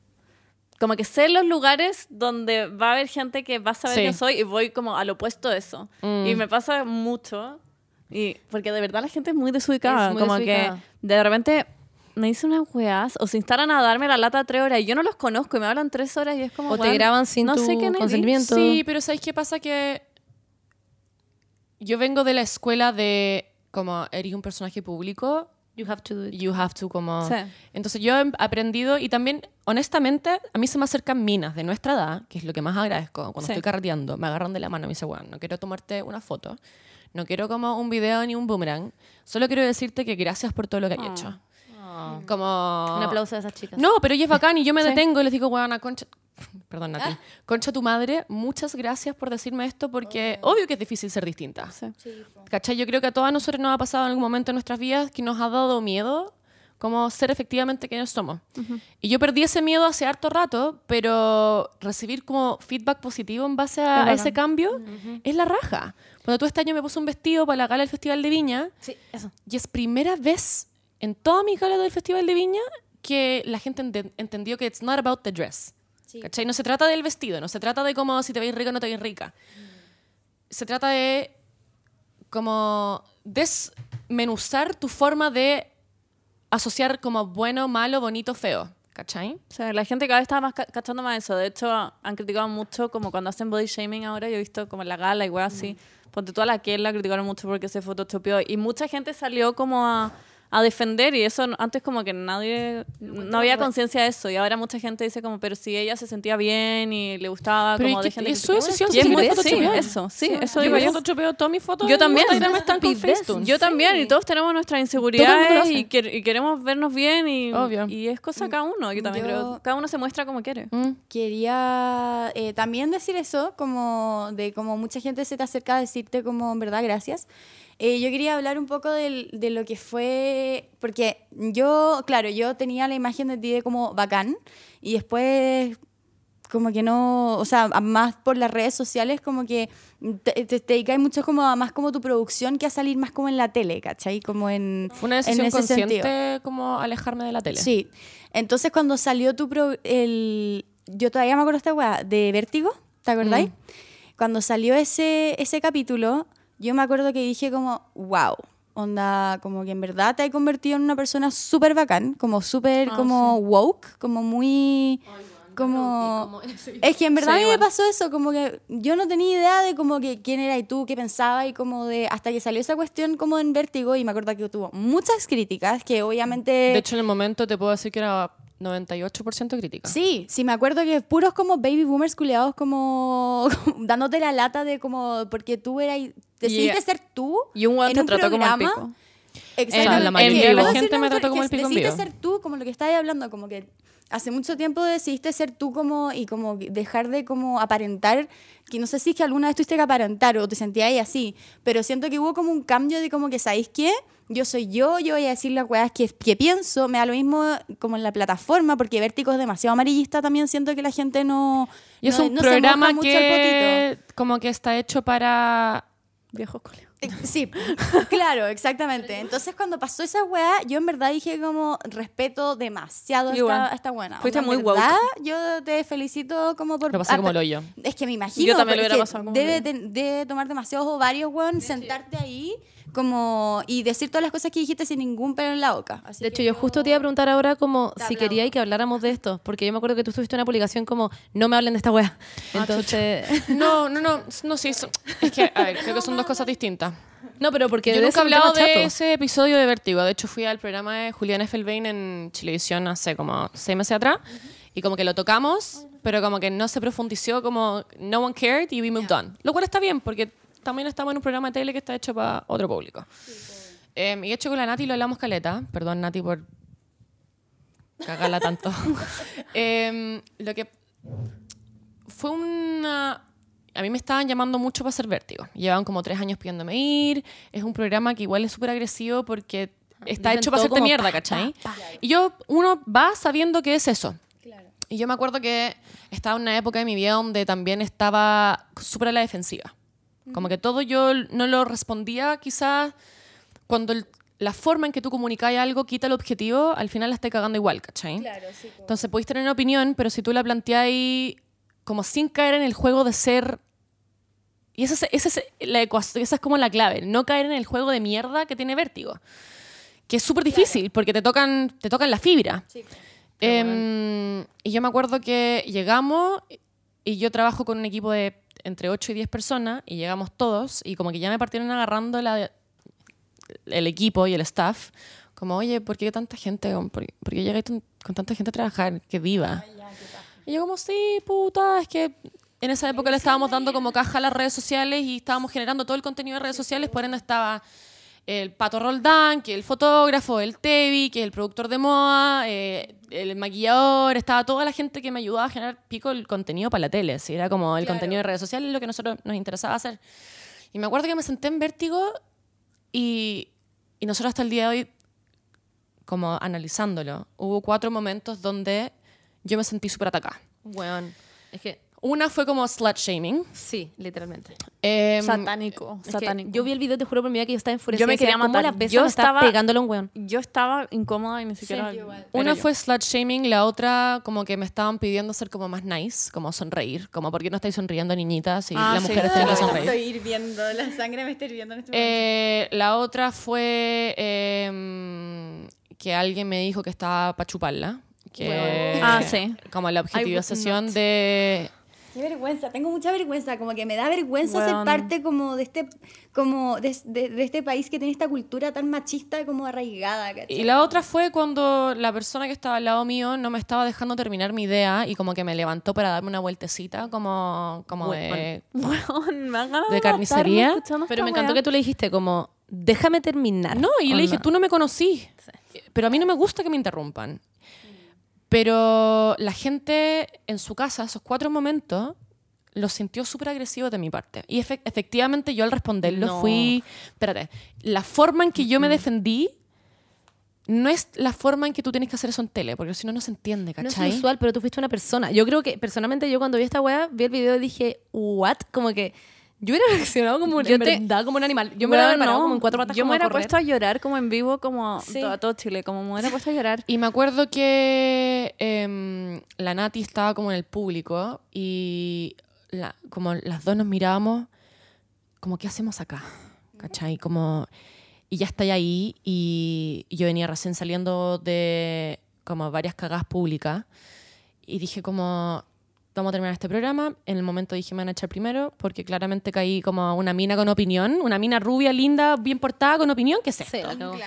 como que sé los lugares donde va a haber gente que va a saber Sí. quién soy y voy como al opuesto de eso. Mm. Y me pasa mucho. Y porque de verdad la gente es muy desubicada. Es muy como desubicada. que de repente me dicen unas weas o se instalan a darme la lata tres horas y yo no los conozco y me hablan tres horas y es como. O te graban sin no tu sé consentimiento. Sí, pero ¿sabéis qué pasa? Que yo vengo de la escuela de como eres un personaje público, You have to do it. you have to como... Sí. Entonces yo he aprendido y también, honestamente, a mí se me acercan minas de nuestra edad, que es lo que más agradezco. Cuando Sí. estoy carreteando, me agarran de la mano y me dicen, bueno, no quiero tomarte una foto, no quiero como un video ni un boomerang, solo quiero decirte que gracias por todo lo que hay hecho. Como... Un aplauso a esas chicas. No, pero ella es bacán y yo me Sí. detengo y les digo, weona, concha. Perdón, Nati. Concha tu madre, muchas gracias por decirme esto porque obvio que es difícil ser distinta. Sí. ¿Cachai? Yo creo que a todas nosotros nos ha pasado en algún momento en nuestras vidas que nos ha dado miedo como ser efectivamente quienes somos. Y yo perdí ese miedo hace harto rato, pero recibir como feedback positivo en base a, a ese cambio es la raja. Cuando tú este año me puse un vestido para la gala del Festival de Viña, Sí, eso. y es primera vez en toda mi gala del Festival de Viña que la gente ente- entendió que it's not about the dress. ¿Cachai? No se trata del vestido, no se trata de como si te veis rica o no te veis rica. Se trata de como desmenuzar tu forma de asociar como bueno, malo, bonito, feo. ¿Cachai? O sea, la gente cada vez está más ca- cachando más eso. De hecho, han criticado mucho como cuando hacen body shaming ahora. Yo he visto como en la gala y weas así. Ponte toda la que la criticaron mucho porque se photoshopeó. Y mucha gente salió como a, a defender y eso antes como que nadie... No había conciencia de eso. Y ahora mucha gente dice como, pero si ella se sentía bien y le gustaba, Pero como ¿y qué- dejen de es su criticar. decisión Y si es sí, eso, sí, eso yo digo yo. todas mis fotos. Yo también. Yo también, y todos tenemos nuestras inseguridades y, quer- y queremos vernos bien y, Obvio. y es cosa de cada uno. Yo también Yo- creo. Cada uno se muestra como quiere. Mm. Quería eh, también decir eso, como de como mucha gente se te acerca a decirte como en verdad gracias. Eh, yo quería hablar un poco del- de lo que fue, porque yo, claro, yo tenía la imagen de ti de como bacán y después como que no, o sea, más por las redes sociales como que te, te, te dedicáis mucho como a más como tu producción que a salir más como en la tele, ¿cachai? Como en... Fue una en decisión ese consciente sentido. como alejarme de la tele. Sí. Entonces cuando salió tu pro- el yo todavía me acuerdo esta weá de Vértigo, ¿te acordáis? Mm. Cuando salió ese ese capítulo, yo me acuerdo que dije como, wow, onda, como que en verdad te has convertido en una persona súper bacán, como súper Ah, como woke, como muy como es que en verdad Sí, a mí me igual. pasó eso, como que yo no tenía idea de como que quién era y tú, qué pensaba y como de hasta que salió esa cuestión como en Vértigo y me acuerdo que tuvo muchas críticas que obviamente De hecho, en el momento te puedo decir que era 98% crítica. Sí, sí, me acuerdo que puros como baby boomers culiados como, dándote la lata de como, porque tú eras, decidiste Y- ser tú Y un en te un trató como el pico. Exactamente. la gente decir me trató como el pico en Decidiste vivo. ser tú, como lo que estabas hablando, como que hace mucho tiempo decidiste ser tú como y como dejar de como aparentar, que no sé si es que alguna vez tuviste que aparentar o te sentías ahí así, pero siento que hubo como un cambio de como que, ¿sabéis qué? Yo soy yo, yo voy a decir las weas que, que pienso, me da lo mismo como en la plataforma, porque Vértigo es demasiado amarillista, también siento que la gente no... Y es no- un no programa que como que está hecho para... Viejos colegas. Eh, Sí, claro, exactamente. Entonces cuando pasó esa weá, yo en verdad dije como respeto demasiado Igual. esta, esta buena. Fuiste muy verdad, yo te felicito como por... Lo pasé como ah, el hoyo. Es que me imagino. Yo también lo porque hubiera pasado como debe, debe tomar demasiados ovarios, weón, sentarte ahí como y decir todas las cosas que dijiste sin ningún pelo en la boca. Así De hecho, yo justo te iba a preguntar ahora como si quería que habláramos de esto, porque yo me acuerdo que tú subiste una publicación como no me hablen de esta wea. Entonces, No, no, no, no, sí, es que, a ver, creo que son dos cosas distintas. No, pero porque Yo nunca he hablado de ese episodio de Vértigo. De hecho, fui al programa de Julián Effelbein en Chilevisión hace como seis meses atrás. Y como que lo tocamos, pero como que no se profundizó, como no one cared y we moved on. Lo cual está bien, porque también estamos en un programa de tele que está hecho para otro público. Eh, y de hecho con la Nati lo hablamos caleta. Perdón, Nati, por cagarla tanto. Em, lo que fue una... A mí me estaban llamando mucho para hacer vértigo. Llevaban como tres años pidiéndome ir. Es un programa que igual es súper agresivo porque está Dicen hecho para hacerte mierda, pa, ¿cachai? Y yo, uno va sabiendo que es eso. Y yo me acuerdo que estaba en una época de mi vida donde también estaba súper a la defensiva. Como que todo yo no lo respondía quizás cuando el- la forma en que tú comunicas algo quita el objetivo, al final la estás cagando igual, ¿cachai? Entonces podéis tener una opinión, pero si tú la planteáis como sin caer en el juego de ser Y esa es, esa es la ecuación, esa es como la clave, no caer en el juego de mierda que tiene vértigo. Que es súper difícil porque te tocan, te tocan la fibra. Em, y yo me acuerdo que llegamos y yo trabajo con un equipo de entre 8 y 10 personas y llegamos todos y como que ya me partieron agarrando la- el equipo y el staff. Como, oye, ¿por qué tanta gente? ¿Por, por qué llegáis con tanta gente a trabajar? ¡Qué viva! Y yo como, sí, puta, es que en esa época le estábamos dando como caja a las redes sociales y estábamos generando todo el contenido de redes sociales, por ende estaba el Pato Roldán, que es el fotógrafo, el Tevi, que es el productor de moda, eh, el maquillador, estaba toda la gente que me ayudaba a generar pico el contenido para la tele, ¿sí? era como el contenido de redes sociales lo que nosotros nos interesaba hacer. Y me acuerdo que me senté en Vértigo y, y nosotros hasta el día de hoy, como analizándolo, hubo cuatro momentos donde yo me sentí súper atacada. Weón. Es que, Una fue como slut shaming. sí, literalmente. Em, satánico, Es que satánico. yo vi el video, te juro por mi vida que yo estaba enfurecida. Yo me quería ¿cómo matar. la besa Yo estaba- pegándole a un weón. Yo estaba incómoda y ni siquiera... Una fue slut shaming, la otra como que me estaban pidiendo ser como más nice, como sonreír, como ¿por qué no estáis sonriendo niñitas? Y Ah, las sí. mujeres tienen que sonreír. Estoy hirviendo, la sangre me está hirviendo en este momento. Eh, la otra fue em, que alguien me dijo que estaba para chuparla. Que, Ah, sí. Como la objetivación not. de... Qué vergüenza, tengo mucha vergüenza, como que me da vergüenza ser parte como de este, como de, de- de este país que tiene esta cultura tan machista como arraigada, ¿cachai? Y la otra fue cuando la persona que estaba al lado mío no me estaba dejando terminar mi idea y como que me levantó para darme una vueltecita como, como de... Me dan ganas ¿De de carnicería? Pero me encantó weá. que tú le dijiste como, déjame terminar. No, y yo le dije, tú no me conocí. Pero a mí no me gusta que me interrumpan. Pero la gente en su casa, esos cuatro momentos, los sintió súper agresivos de mi parte. Y efe- efectivamente yo al responderlo No. fui... Espérate, la forma en que yo me defendí no es la forma en que tú tienes que hacer eso en tele, porque si no, no se entiende, No es ¿cachai? usual, pero tú fuiste una persona. Yo creo que, personalmente, yo cuando vi esta weá, vi el video y dije, ¿what? Como que yo hubiera reaccionado como, Yo en te- verdad, como un animal. Yo me hubiera parado no. como en cuatro patas Yo como me hubiera puesto a llorar como en vivo, como Sí. a todo Chile, como me hubiera puesto a llorar. Y me acuerdo que em, la Nati estaba como en el público y la- como las dos nos mirábamos, como, ¿qué hacemos acá? ¿Cachai? Como, y ya estoy ahí y yo venía recién saliendo de como varias cagadas públicas y dije como, vamos a terminar este programa. En el momento dije, me van a echar primero porque claramente caí como una mina con opinión, una mina rubia, linda, bien portada, con opinión, ¿qué sé. Sí, la cagó.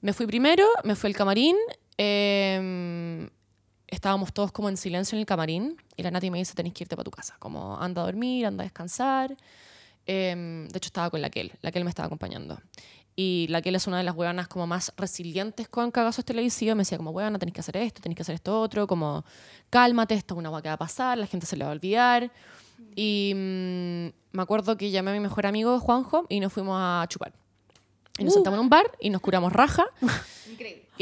Me fui primero, me fui al camarín. eh, estábamos todos como en silencio en el camarín. Y la Nati me dice: Tenés que irte para tu casa. Como anda a dormir, anda a descansar. Eh, de hecho, estaba con la Kel. La Kel me estaba acompañando. Y la Kel es una de las hueonas como más resilientes con cagazos televisivos. Me decía, como, huevona, tenés que hacer esto, tenés que hacer esto otro. Como, cálmate, esto es una hueá que va a pasar, la gente se le va a olvidar. Y mm, me acuerdo que llamé a mi mejor amigo, Juanjo, y nos fuimos a chupar. Y nos sentamos en un bar y nos curamos raja.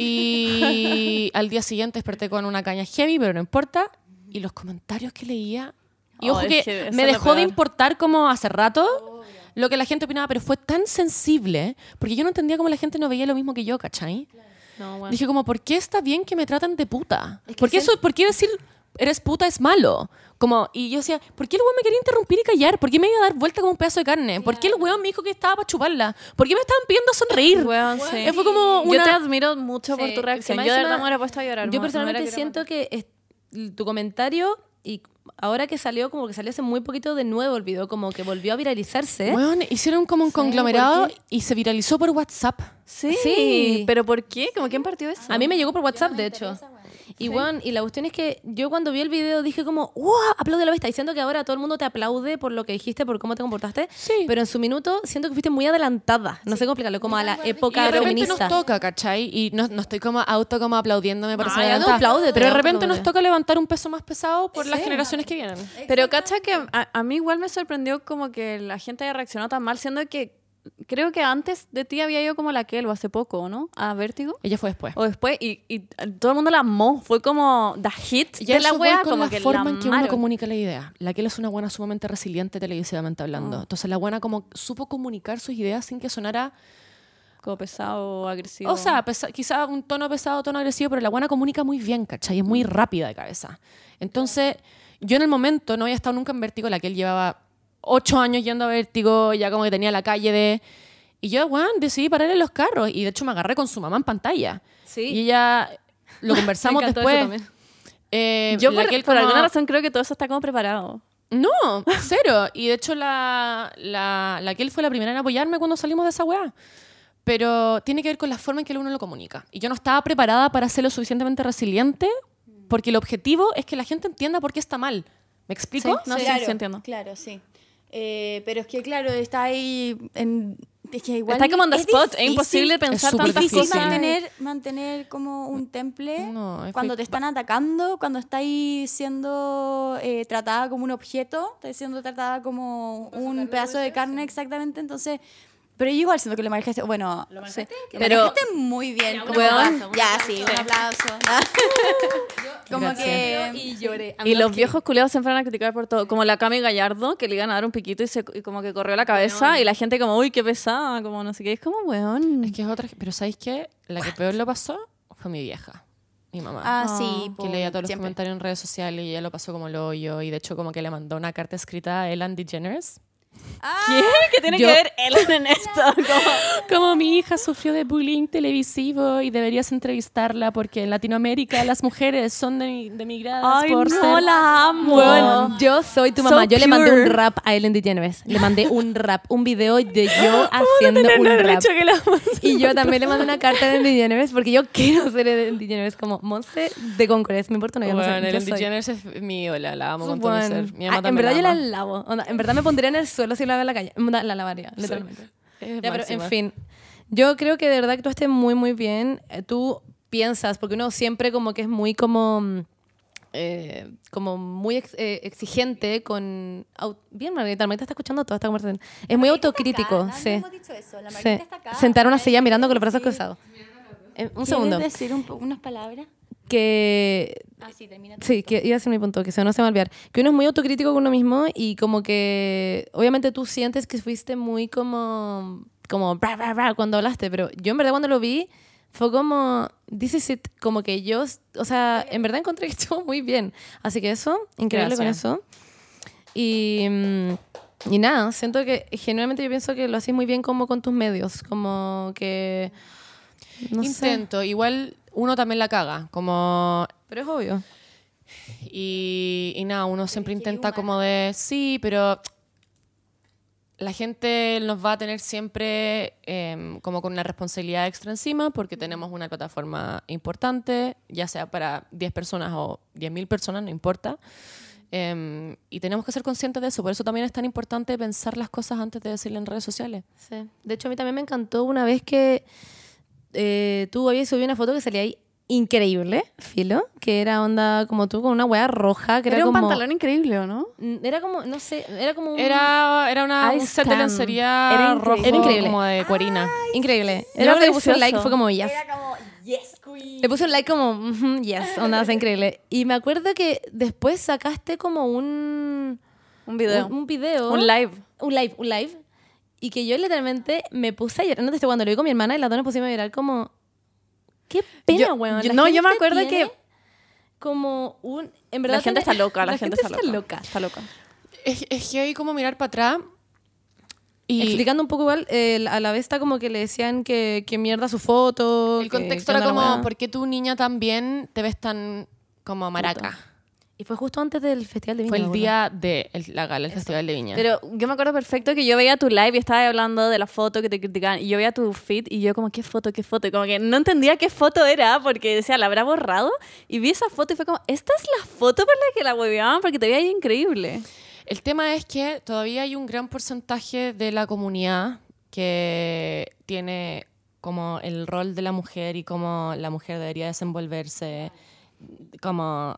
Y al día siguiente desperté con una caña heavy, pero no importa. Y los comentarios que leía. Y Oh, ojo que, que me dejó de importar como hace rato lo que la gente opinaba, pero fue tan sensible, porque yo no entendía cómo la gente no veía lo mismo que yo, ¿cachai? No, weón. Dije como, ¿por qué está bien que me traten de puta? Es que ¿Por qué, eso, ¿Por qué decir eres puta es malo? Como, y yo decía, ¿por qué el weón me quería interrumpir y callar? ¿Por qué me iba a dar vuelta como un pedazo de carne? ¿Por qué el weón me dijo que estaba para chuparla? ¿Por qué me estaban pidiendo sonreír? Weón, sí. Fue como Yo una... te admiro mucho por Sí, tu que reacción. Yo de verdad me hubiera puesto a llorar. Yo me- me personalmente siento que es- tu comentario, y ahora que salió, como que salió hace muy poquito de nuevo el video, como que volvió a viralizarse. Weón, hicieron como un conglomerado y se viralizó por WhatsApp. Sí, Sí. pero ¿por qué? ¿Cómo quién partió eso? A mí me llegó por WhatsApp, de hecho. Y bueno, y la cuestión es que yo cuando vi el video dije como, ¡wow! Aplaude la vista. Diciendo que ahora todo el mundo te aplaude por lo que dijiste, por cómo te comportaste. Sí. Pero en su minuto siento que fuiste muy adelantada. No sé cómo explicarlo, como a la Y época de repente feminista. nos toca, ¿cachai? Y no, no estoy como auto como aplaudiéndome por ser ya no Pero de repente nos toca levantar un peso más pesado por las Sí. generaciones que vienen. Pero cacha que a, a mí igual me sorprendió como que la gente haya reaccionado tan mal, siendo que creo que antes de ti había ido como la que o hace poco, ¿no? A Vértigo. Ella fue después. O después, y, y todo el mundo la amó. Fue como the hit Y de la wea, con como la que forma la en que uno comunica la idea. La él es una buena sumamente resiliente televisivamente hablando. Ah. Entonces la buena como supo comunicar sus ideas sin que sonara, Como pesado o agresivo. o sea, pesa- quizá un tono pesado, tono agresivo, pero la buena comunica muy bien, ¿cachai? Es muy rápida de cabeza. Entonces, yo en el momento no había estado nunca en vértigo, la que él llevaba ocho años yendo a Vértigo, ya como que tenía la calle de... Y yo, weón, decidí parar en los carros y de hecho me agarré con su mamá en pantalla. Sí. Y ella, lo conversamos después. también. Eh, Yo por, que él por como- alguna razón creo que todo eso está como preparado. No, cero. Y de hecho la, la, la que él fue la primera en apoyarme cuando salimos de esa weá. Pero tiene que ver con la forma en que uno lo comunica. Y yo no estaba preparada para ser lo suficientemente resiliente porque el objetivo es que la gente entienda por qué está mal. ¿Me explico? No, sí, claro, sí entiendo. Claro, sí. Eh, pero es que, claro, está ahí en... Es que igual Está como on the es spot, es imposible pensar tantas difícil cosas. mantener, mantener como un temple No, es cuando que- te están atacando, cuando estáis siendo eh, tratada como un objeto, estás siendo tratada como un pedazo de carne exactamente, entonces... Pero yo igual siento que lo manejaste, bueno, sí, lo Pero- manejaste muy bien. como- ya, sí, un aplauso. como Gracias. que... Y lloré. Y los viejos culiados siempre van a criticar por todo. Como la Cami Gallardo, que le iban a dar un piquito y, se, y como que corrió la cabeza. Y la gente como, uy, qué pesada. Como no sé qué. Es como, weón. Es que es otra. Pero ¿sabéis qué? La que peor lo pasó fue mi vieja, mi mamá. Ah, sí. que leía todos los siempre. comentarios en redes sociales y ella lo pasó como lo yo y de hecho como que le mandó una carta escrita a Ellen DeGeneres ¿Qué? ¿Qué tiene Yo- que ver Ellen en esto? Como, como mi hija sufrió de bullying televisivo y deberías entrevistarla porque en Latinoamérica las mujeres son de, demigradas Ay, por no, ser la amo. Bueno, yo soy tu So mamá. yo le mandé pure. un rap a Ellen DeGeneres. Le mandé un rap, un video de yo haciendo un rap. la Y yo también le mandé una carta a Ellen DeGeneres porque yo quiero ser Ellen DeGeneres como Monse de Concorés. Me importa Bueno, no yo Ellen. DeGeneres es mi ídola, la amo con todo mi Bueno. ser. Mi Ah, en verdad yo la lavo. En verdad me pondría en el suelo si la veo en la calle. La, la lavaría, literalmente. Es Ya, pero en fin, yo creo que de verdad actuaste muy, muy bien. Eh, Tú piensas, porque uno siempre como que es muy como... mm, eh, como muy ex- eh, exigente con... Bien, Margarita, Margarita está escuchando toda esta conversación. Es muy autocrítico, sí. hemos dicho eso. La Sí. Está acá. Sentar una silla mirando con los brazos cruzados. Eh, un ¿Quieres segundo. decir un unas palabras? Que Ah, sí, termina. Sí, que iba a ser mi punto, que se no se me va a olvidar. Que uno es muy autocrítico con uno mismo y como que obviamente tú sientes que fuiste muy como como bra, bra, bra cuando hablaste, pero yo en verdad cuando lo vi fue como this is it, como que yo, o sea, en verdad encontré que estuvo muy bien. Así que eso, increíble Gracias. con eso. Y mm, y nada, siento que genuinamente yo pienso que lo haces muy bien como con tus medios, como que no sé, Intento, igual uno también la caga, como pero es obvio. Y, y nada, uno siempre intenta como de, sí, pero la gente nos va a tener siempre em, como con una responsabilidad extra encima porque tenemos una plataforma importante, ya sea para 10 personas o 10.000 personas, no importa. Em, y tenemos que ser conscientes de eso. Por eso también es tan importante pensar las cosas antes de decirle en redes sociales. Sí. De hecho, a mí también me encantó una vez que eh, tú habías subido una foto que salía ahí increíble, filo, que era onda como tú con una hueá roja, que era, Era un como... pantalón increíble, ¿o no? Mm, Era como, no sé, era como un... Era, era una, un set de lencería Era rojo increíble. Era increíble. como de cuerina. increíble. Era lo que le puse un like, fue como, yes. Era como, yes, queen. Le puse un like como, "Mhm, yes, onda, es increíble. Y me acuerdo que después sacaste como un... Un video. Un, un video. Un live. Un live, un live. Y que yo literalmente me puse a llorar. No te estoy cuando lo vi con mi hermana y las dos nos pusimos a llorar como... Qué pena, Yo- weón. yo- La no, yo me gente acuerdo que- Como un... En verdad La gente tiene- está loca, la, gente, está, loca. loca. Está loca. Es, es que hay como mirar para atrás y Explicando un poco igual, eh, a la vez está como que le decían que, que mierda su foto. el que- contexto que era la como. ¿por qué tu niña también te ves tan como maraca? Y fue justo antes del Festival de Viña. Fue el día de el- la gala, el Festival de Viña. Pero yo me acuerdo perfecto que yo veía tu live y estaba hablando de la foto que te criticaban. Y yo veía tu feed y yo como, ¿qué foto, qué foto? Y como que no entendía qué foto era porque decía, ¿la habrá borrado? Y vi esa foto y fue como, ¿esta es la foto por la que la hueveaban? Porque te veía ahí increíble. El tema es que todavía hay un gran porcentaje de la comunidad que tiene como el rol de la mujer y cómo la mujer debería desenvolverse, como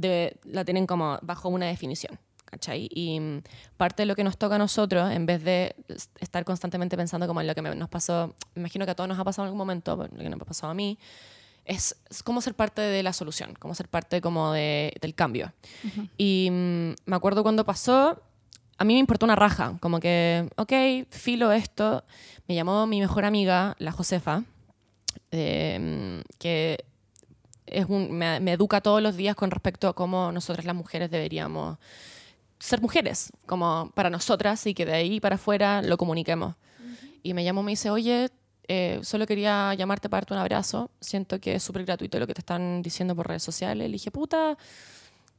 de- la tienen como bajo una definición. ¿cachai? Y mm, parte de lo que nos toca a nosotros, en vez de es- estar constantemente pensando como en lo que nos pasó, me imagino que a todos nos ha pasado en algún momento, lo que nos ha pasado a mí, es, es como ser parte de la solución, como ser parte como de- del cambio. Y mm, me acuerdo cuando pasó, a mí me importó una raja, como que, ok, filo esto. Me llamó mi mejor amiga, la Josefa, eh, que es un- me, me educa todos los días con respecto a cómo nosotras las mujeres deberíamos ser mujeres, como para nosotras y que de ahí para afuera lo comuniquemos. Y me llamó me dice, oye, eh, solo quería llamarte para darte un abrazo. Siento que es súper gratuito lo que te están diciendo por redes sociales. Le dije, puta,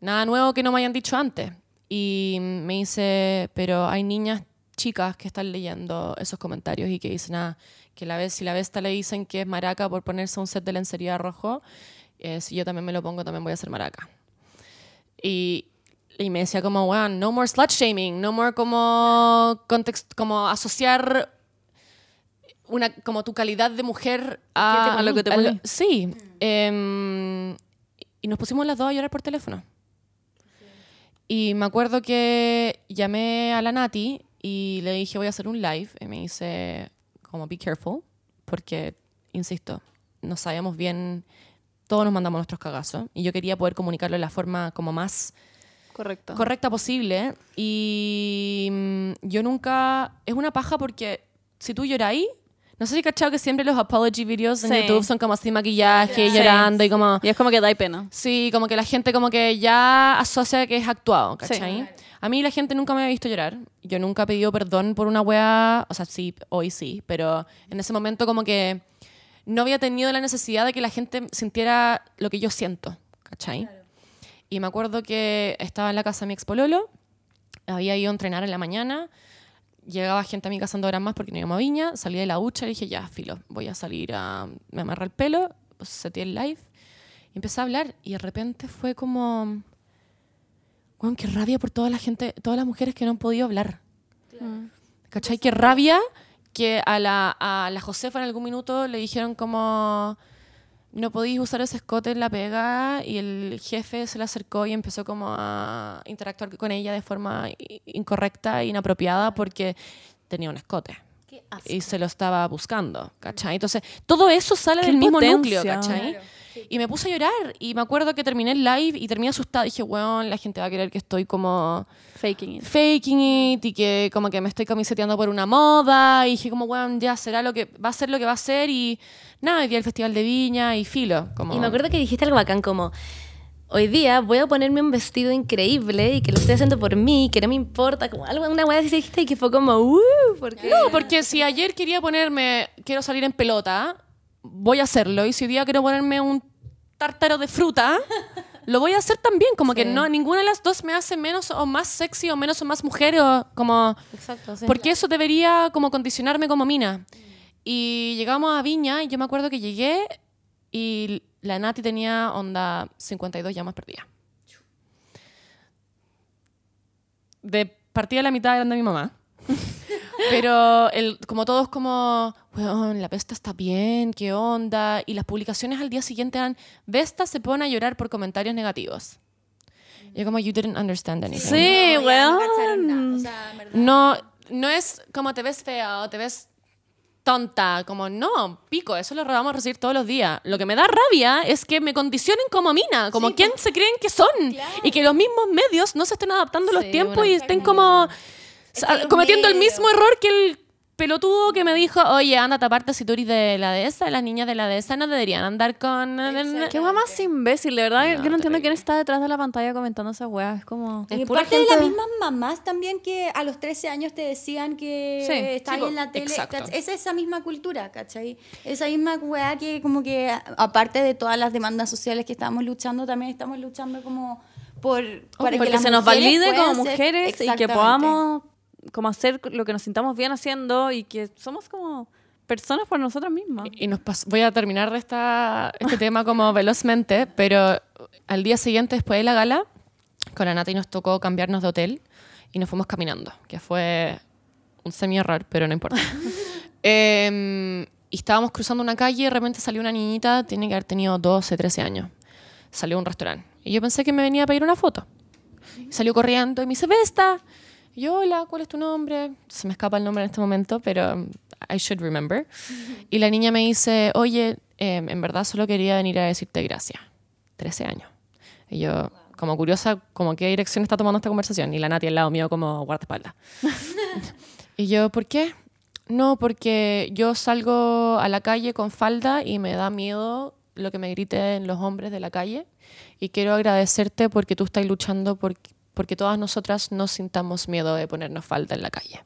nada nuevo que no me hayan dicho antes. Y me dice, pero hay niñas chicas que están leyendo esos comentarios y que dicen, ah, que la vez, si la Vesta le dicen que es maraca por ponerse un set de lencería rojo, eh, si yo también me lo pongo, también voy a ser maraca. Y, y me decía como, bueno, no more slut shaming, no more como, context, como asociar una, como tu calidad de mujer a, A lo que te a poní. Sí. em, y nos pusimos las dos a llorar por teléfono. Y me acuerdo que llamé a la Nati y le dije, voy a hacer un live. Y me dice, como, be careful, porque, insisto, no sabemos bien, todos nos mandamos nuestros cagazos. Y yo quería poder comunicarlo de la forma como más Correcto. correcta posible. Y mm, yo nunca. Es una paja porque si tú lloráis. No sé si cachado que siempre los apology videos en Sí. YouTube son como sin maquillaje, Sí. llorando y como. Y es como que da pena. Sí, como que la gente como que ya asocia que es actuado. ¿cachai? A mí la gente nunca me ha visto llorar. Yo nunca he pedido perdón por una wea, o sea, sí, hoy sí, pero en ese momento como que no había tenido la necesidad de que la gente sintiera lo que yo siento, ¿cachai? Y me acuerdo que estaba en la casa de mi expololo, había ido a entrenar en la mañana, llegaba gente a mi casa en dos horas más porque no íbamos a Viña, salí de la ducha y dije, ya, filo, voy a salir a... Me amarré el pelo, seteé el live y empecé a hablar y de repente fue como... Weón, qué rabia por toda la gente, todas las mujeres que no han podido hablar. ¿Cachai? Qué rabia que a la, a la Josefa en algún minuto le dijeron como no podéis usar ese escote en la pega y el jefe se le acercó y empezó como a interactuar con ella de forma incorrecta e inapropiada porque tenía un escote y se lo estaba buscando, ¿cachai? Entonces, todo eso sale Qué del mismo núcleo, ¿cachai? Y me puse a llorar y me acuerdo que terminé el live y terminé asustada. Dije, weón, la gente va a creer que estoy como Faking it. faking it y que como que me estoy camiseteando por una moda y dije como, weón, ya será lo que va a ser lo que va a ser y nada, hoy día el Festival de Viña y filo. Como... Y me acuerdo que dijiste algo bacán como, hoy día voy a ponerme un vestido increíble y que lo estoy haciendo por mí, que no me importa, como algo, una weá así dijiste y que fue como, uh, porque... No, porque si ayer quería ponerme, quiero salir en pelota, voy a hacerlo. Y si hoy día quiero ponerme un tártaro de fruta, lo voy a hacer también. Como que no, ninguna de las dos me hace menos o más sexy o menos o más mujer o como... Exacto, sí. Porque eso debería como condicionarme como mina. Y llegamos a Viña y yo me acuerdo que llegué y la Nati tenía onda 52 llamas perdidas. De partida la mitad eran de mi mamá. Pero el, como todos como, weón, la Vesta está bien, qué onda. Y las publicaciones al día siguiente eran, Vesta se pone a llorar por comentarios negativos. Y yo como, you didn't understand anything. Sí, No, weón. O sea. No, no es como te ves fea o te ves tonta, como no, pico, eso lo vamos a recibir todos los días. Lo que me da rabia es que me condicionen como mina, como quién se creen que son y que los mismos medios no se estén adaptando a los Sí, tiempos y estén como Es que los cometiendo el mismo error que el pelotudo que me dijo, oye, anda a taparte si tú eres de la dehesa, las niñas de la dehesa no deberían andar con... Qué weá más imbécil, de verdad. yo no entiendo quién está detrás de la pantalla comentando esas weas. Es como. Y pura parte de las mismas mamás también que a los 13 años te decían que Sí, está ahí en la tele. exacto. ¿cach- Es esa misma cultura, ¿cachai? Esa misma weá que como que, aparte de todas las demandas sociales que estamos luchando, también estamos luchando como por... para Porque las se nos valide como mujeres y que podamos como hacer lo que nos sintamos bien haciendo y que somos como personas por nosotras mismas. Y nos voy a terminar de esta, este tema como velozmente, pero al día siguiente, después de la gala, con la Nati nos tocó cambiarnos de hotel y nos fuimos caminando, que fue un semi-error, pero no importa. Em, y estábamos cruzando una calle y de repente salió una niñita, tiene que haber tenido 12, 13 años. Salió a un restaurante. Y yo pensé que me venía a pedir una foto. Y salió corriendo y me dice, Vesta. Y yo, hola, ¿cuál es tu nombre? Se me escapa el nombre en este momento, pero um, I should remember. Y la niña me dice, oye, eh, en verdad solo quería venir a decirte gracias. 13 años. Y yo, como curiosa, como qué dirección está tomando esta conversación. Y la Nati al lado mío como guardaespaldas. y yo, ¿por qué? No, porque yo salgo a la calle con falda y me da miedo lo que me griten los hombres de la calle. Y quiero agradecerte porque tú estás luchando por, porque todas nosotras no sintamos miedo de ponernos falda en la calle.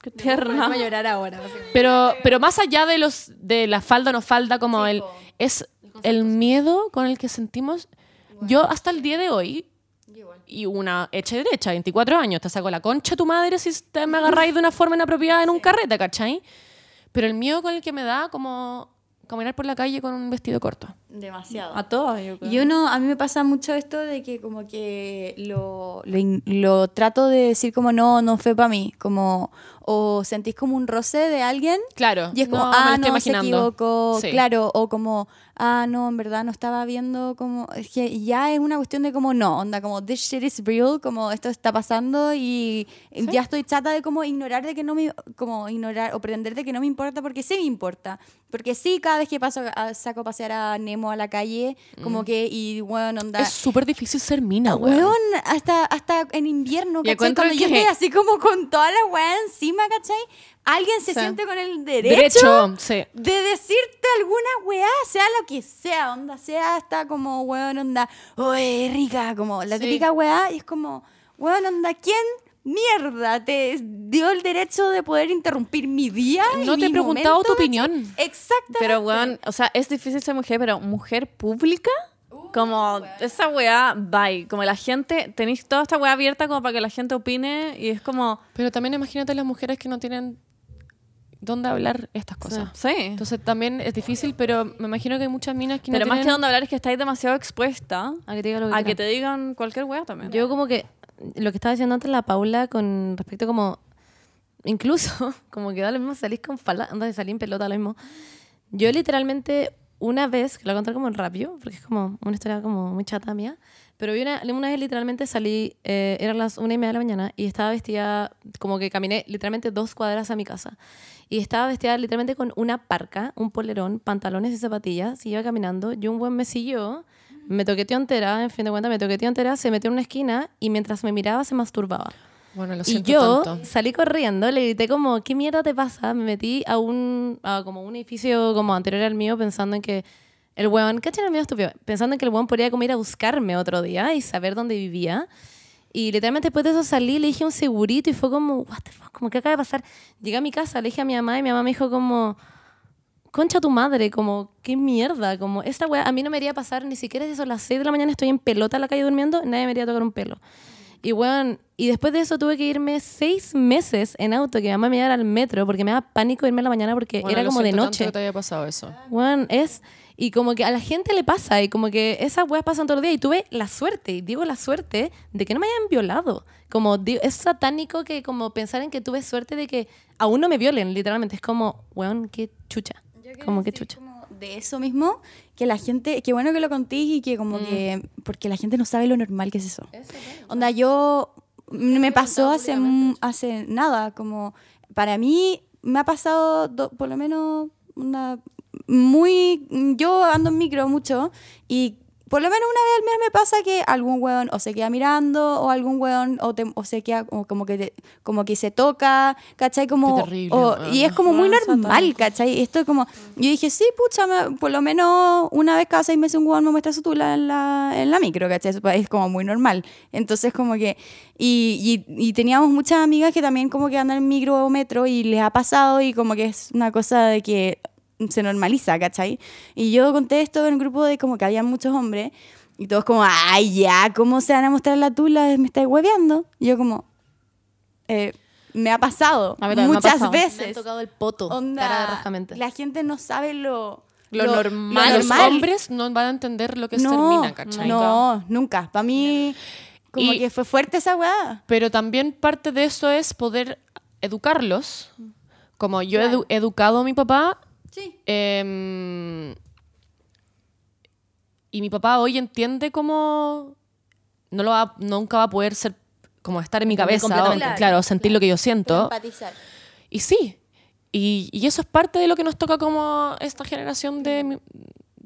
Qué tierna. Voy a llorar ahora. Pero, pero más allá de los de la falda o no falda, como el es el miedo con el que sentimos. Yo hasta el día de hoy y una hecha y derecha, 24 años, te saco la concha tu madre si te me agarráis de una forma inapropiada en un carrete, ¿cachai? Pero el miedo con el que me da como caminar por la calle con un vestido corto. Demasiado. A todas, yo creo. Yo no, a mí me pasa mucho esto de que como que lo, lo, lo trato de decir como no, no fue para mí, como o sentís como un roce de alguien Claro. y es como, no, ah, no, se equivocó, Sí. claro, o como, ah, no, en verdad no estaba viendo como, es que ya es una cuestión de como, no, onda, como, this shit is real, como esto está pasando y ya estoy chata de como ignorar de que no me, como ignorar o pretender de que no me importa porque sí me importa, porque sí, cada vez que paso, a- saco a pasear a Nemo a la calle, como que, y bueno, onda... Es súper difícil ser mina, weón. Weón, hasta, hasta en invierno, ¿cachai? Cuando yo que- estoy así como con toda la weá encima, ¿cachai? Alguien se Sí. siente con el derecho, Derecho, sí. de decirte alguna weá, sea lo que sea, onda, sea hasta como, weón, onda, oye, rica, como la Sí. típica weá, y es como, weón, onda, ¿quién mierda te dio el derecho de poder interrumpir mi día? y No te he preguntado momento, tu opinión. Exactamente. Pero, weón, o sea, es difícil ser mujer, pero mujer pública, como esa weá, bye. Como la gente, tenéis toda esta weá abierta como para que la gente opine y es como, Pero también imagínate las mujeres que no tienen dónde hablar estas cosas. sí. Entonces también es difícil, pero me imagino que hay muchas minas que Pero no más que tienen... donde hablar es que estáis demasiado expuesta A que te diga lo que a que te digan cualquier weá también. Yo como que lo que estaba diciendo antes la Paula con respecto como incluso como que da lo mismo salir con falda, anda de salir en pelota lo mismo. Yo literalmente una vez, que lo voy a contar como rápido, porque es como una historia como muy chata mía, pero vi una, una vez literalmente salí, eh, eran las una y media de la mañana y estaba vestida, como que caminé literalmente dos cuadras a mi casa. Y estaba vestida literalmente con una parca, un polerón, pantalones y zapatillas, y iba caminando, y un buen me siguió, me toqueteó entera, en fin de cuentas me toqueteó entera, se metió en una esquina y mientras me miraba se masturbaba. Bueno, lo Y yo tanto. salí corriendo, le grité como, ¿qué mierda te pasa? Me metí a un, a como un edificio como anterior al mío pensando en que el huevón, ¿cachan el mío estúpido? Pensando en que el huevón podría como ir a buscarme otro día y saber dónde vivía. Y literalmente después de eso salí, le dije un segurito y fue como, what the fuck, como, ¿qué acaba de pasar? Llegué a mi casa, le dije a mi mamá y mi mamá me dijo como, concha tu madre, como, qué mierda, como, esta weá, a mí no me iría a pasar ni siquiera si son las 6 de la mañana, estoy en pelota en la calle durmiendo, nadie me iría a tocar un pelo. Y weón, y después de eso tuve que irme seis meses en auto, que mi mamá me llevara al metro, porque me daba pánico irme en la mañana porque Bueno, era lo como de siento tanto noche. que te haya pasado eso. Weón, es. Y como que a la gente le pasa, y como que esas weas pasan todos los días. Y tuve la suerte, y digo la suerte, de que no me hayan violado. Como di- es satánico que como pensar en que tuve suerte de que aún no me violen, literalmente. Es como, weón, qué chucha. Como que chucha. como de eso mismo, que la gente, qué bueno que lo contéis y que como que, porque la gente no sabe lo normal que es eso. Onda, yo, me pasó hace, hace nada, como, para mí me ha pasado do- por lo menos una, muy, yo ando en micro mucho y por lo menos una vez al mes me pasa que algún weón o se queda mirando o algún weón o, te- o se queda como, como que te- como que se toca, ¿cachai? Como, Qué terrible, o- y es como muy Weón, normal, ¿cachai? Esto es como, yo dije, sí, pucha, me- por lo menos una vez cada seis meses un weón me muestra su tula en la, en la micro, ¿cachai? Es como muy normal. Entonces como que, y, y, y teníamos muchas amigas que también como que andan en micro o metro y les ha pasado y como que es una cosa de que se normaliza, ¿cachai? Y yo conté esto en un grupo de como que había muchos hombres y todos como, ay, ya, ¿cómo se van a mostrar la tula? ¿Me estáis hueveando? Y yo como, eh, me ha pasado A mí también me ha muchas pasado. Me han veces. tocado el poto, Onda, cara de rajamente. la gente no sabe lo, Lo normal. Los hombres no van a entender lo que es ser mina, ¿cachai? No, nunca. Para mí, como Y- que fue fuerte esa weá. Pero también parte de eso es poder educarlos. Como yo he edu- educado a mi papá Sí. em, y mi papá hoy entiende cómo no lo va, nunca va a poder ser como estar en mi cabeza, o, completamente. claro, sentir lo que yo siento. Empatizar. Y sí, y, y eso es parte de lo que nos toca como esta generación de... mi-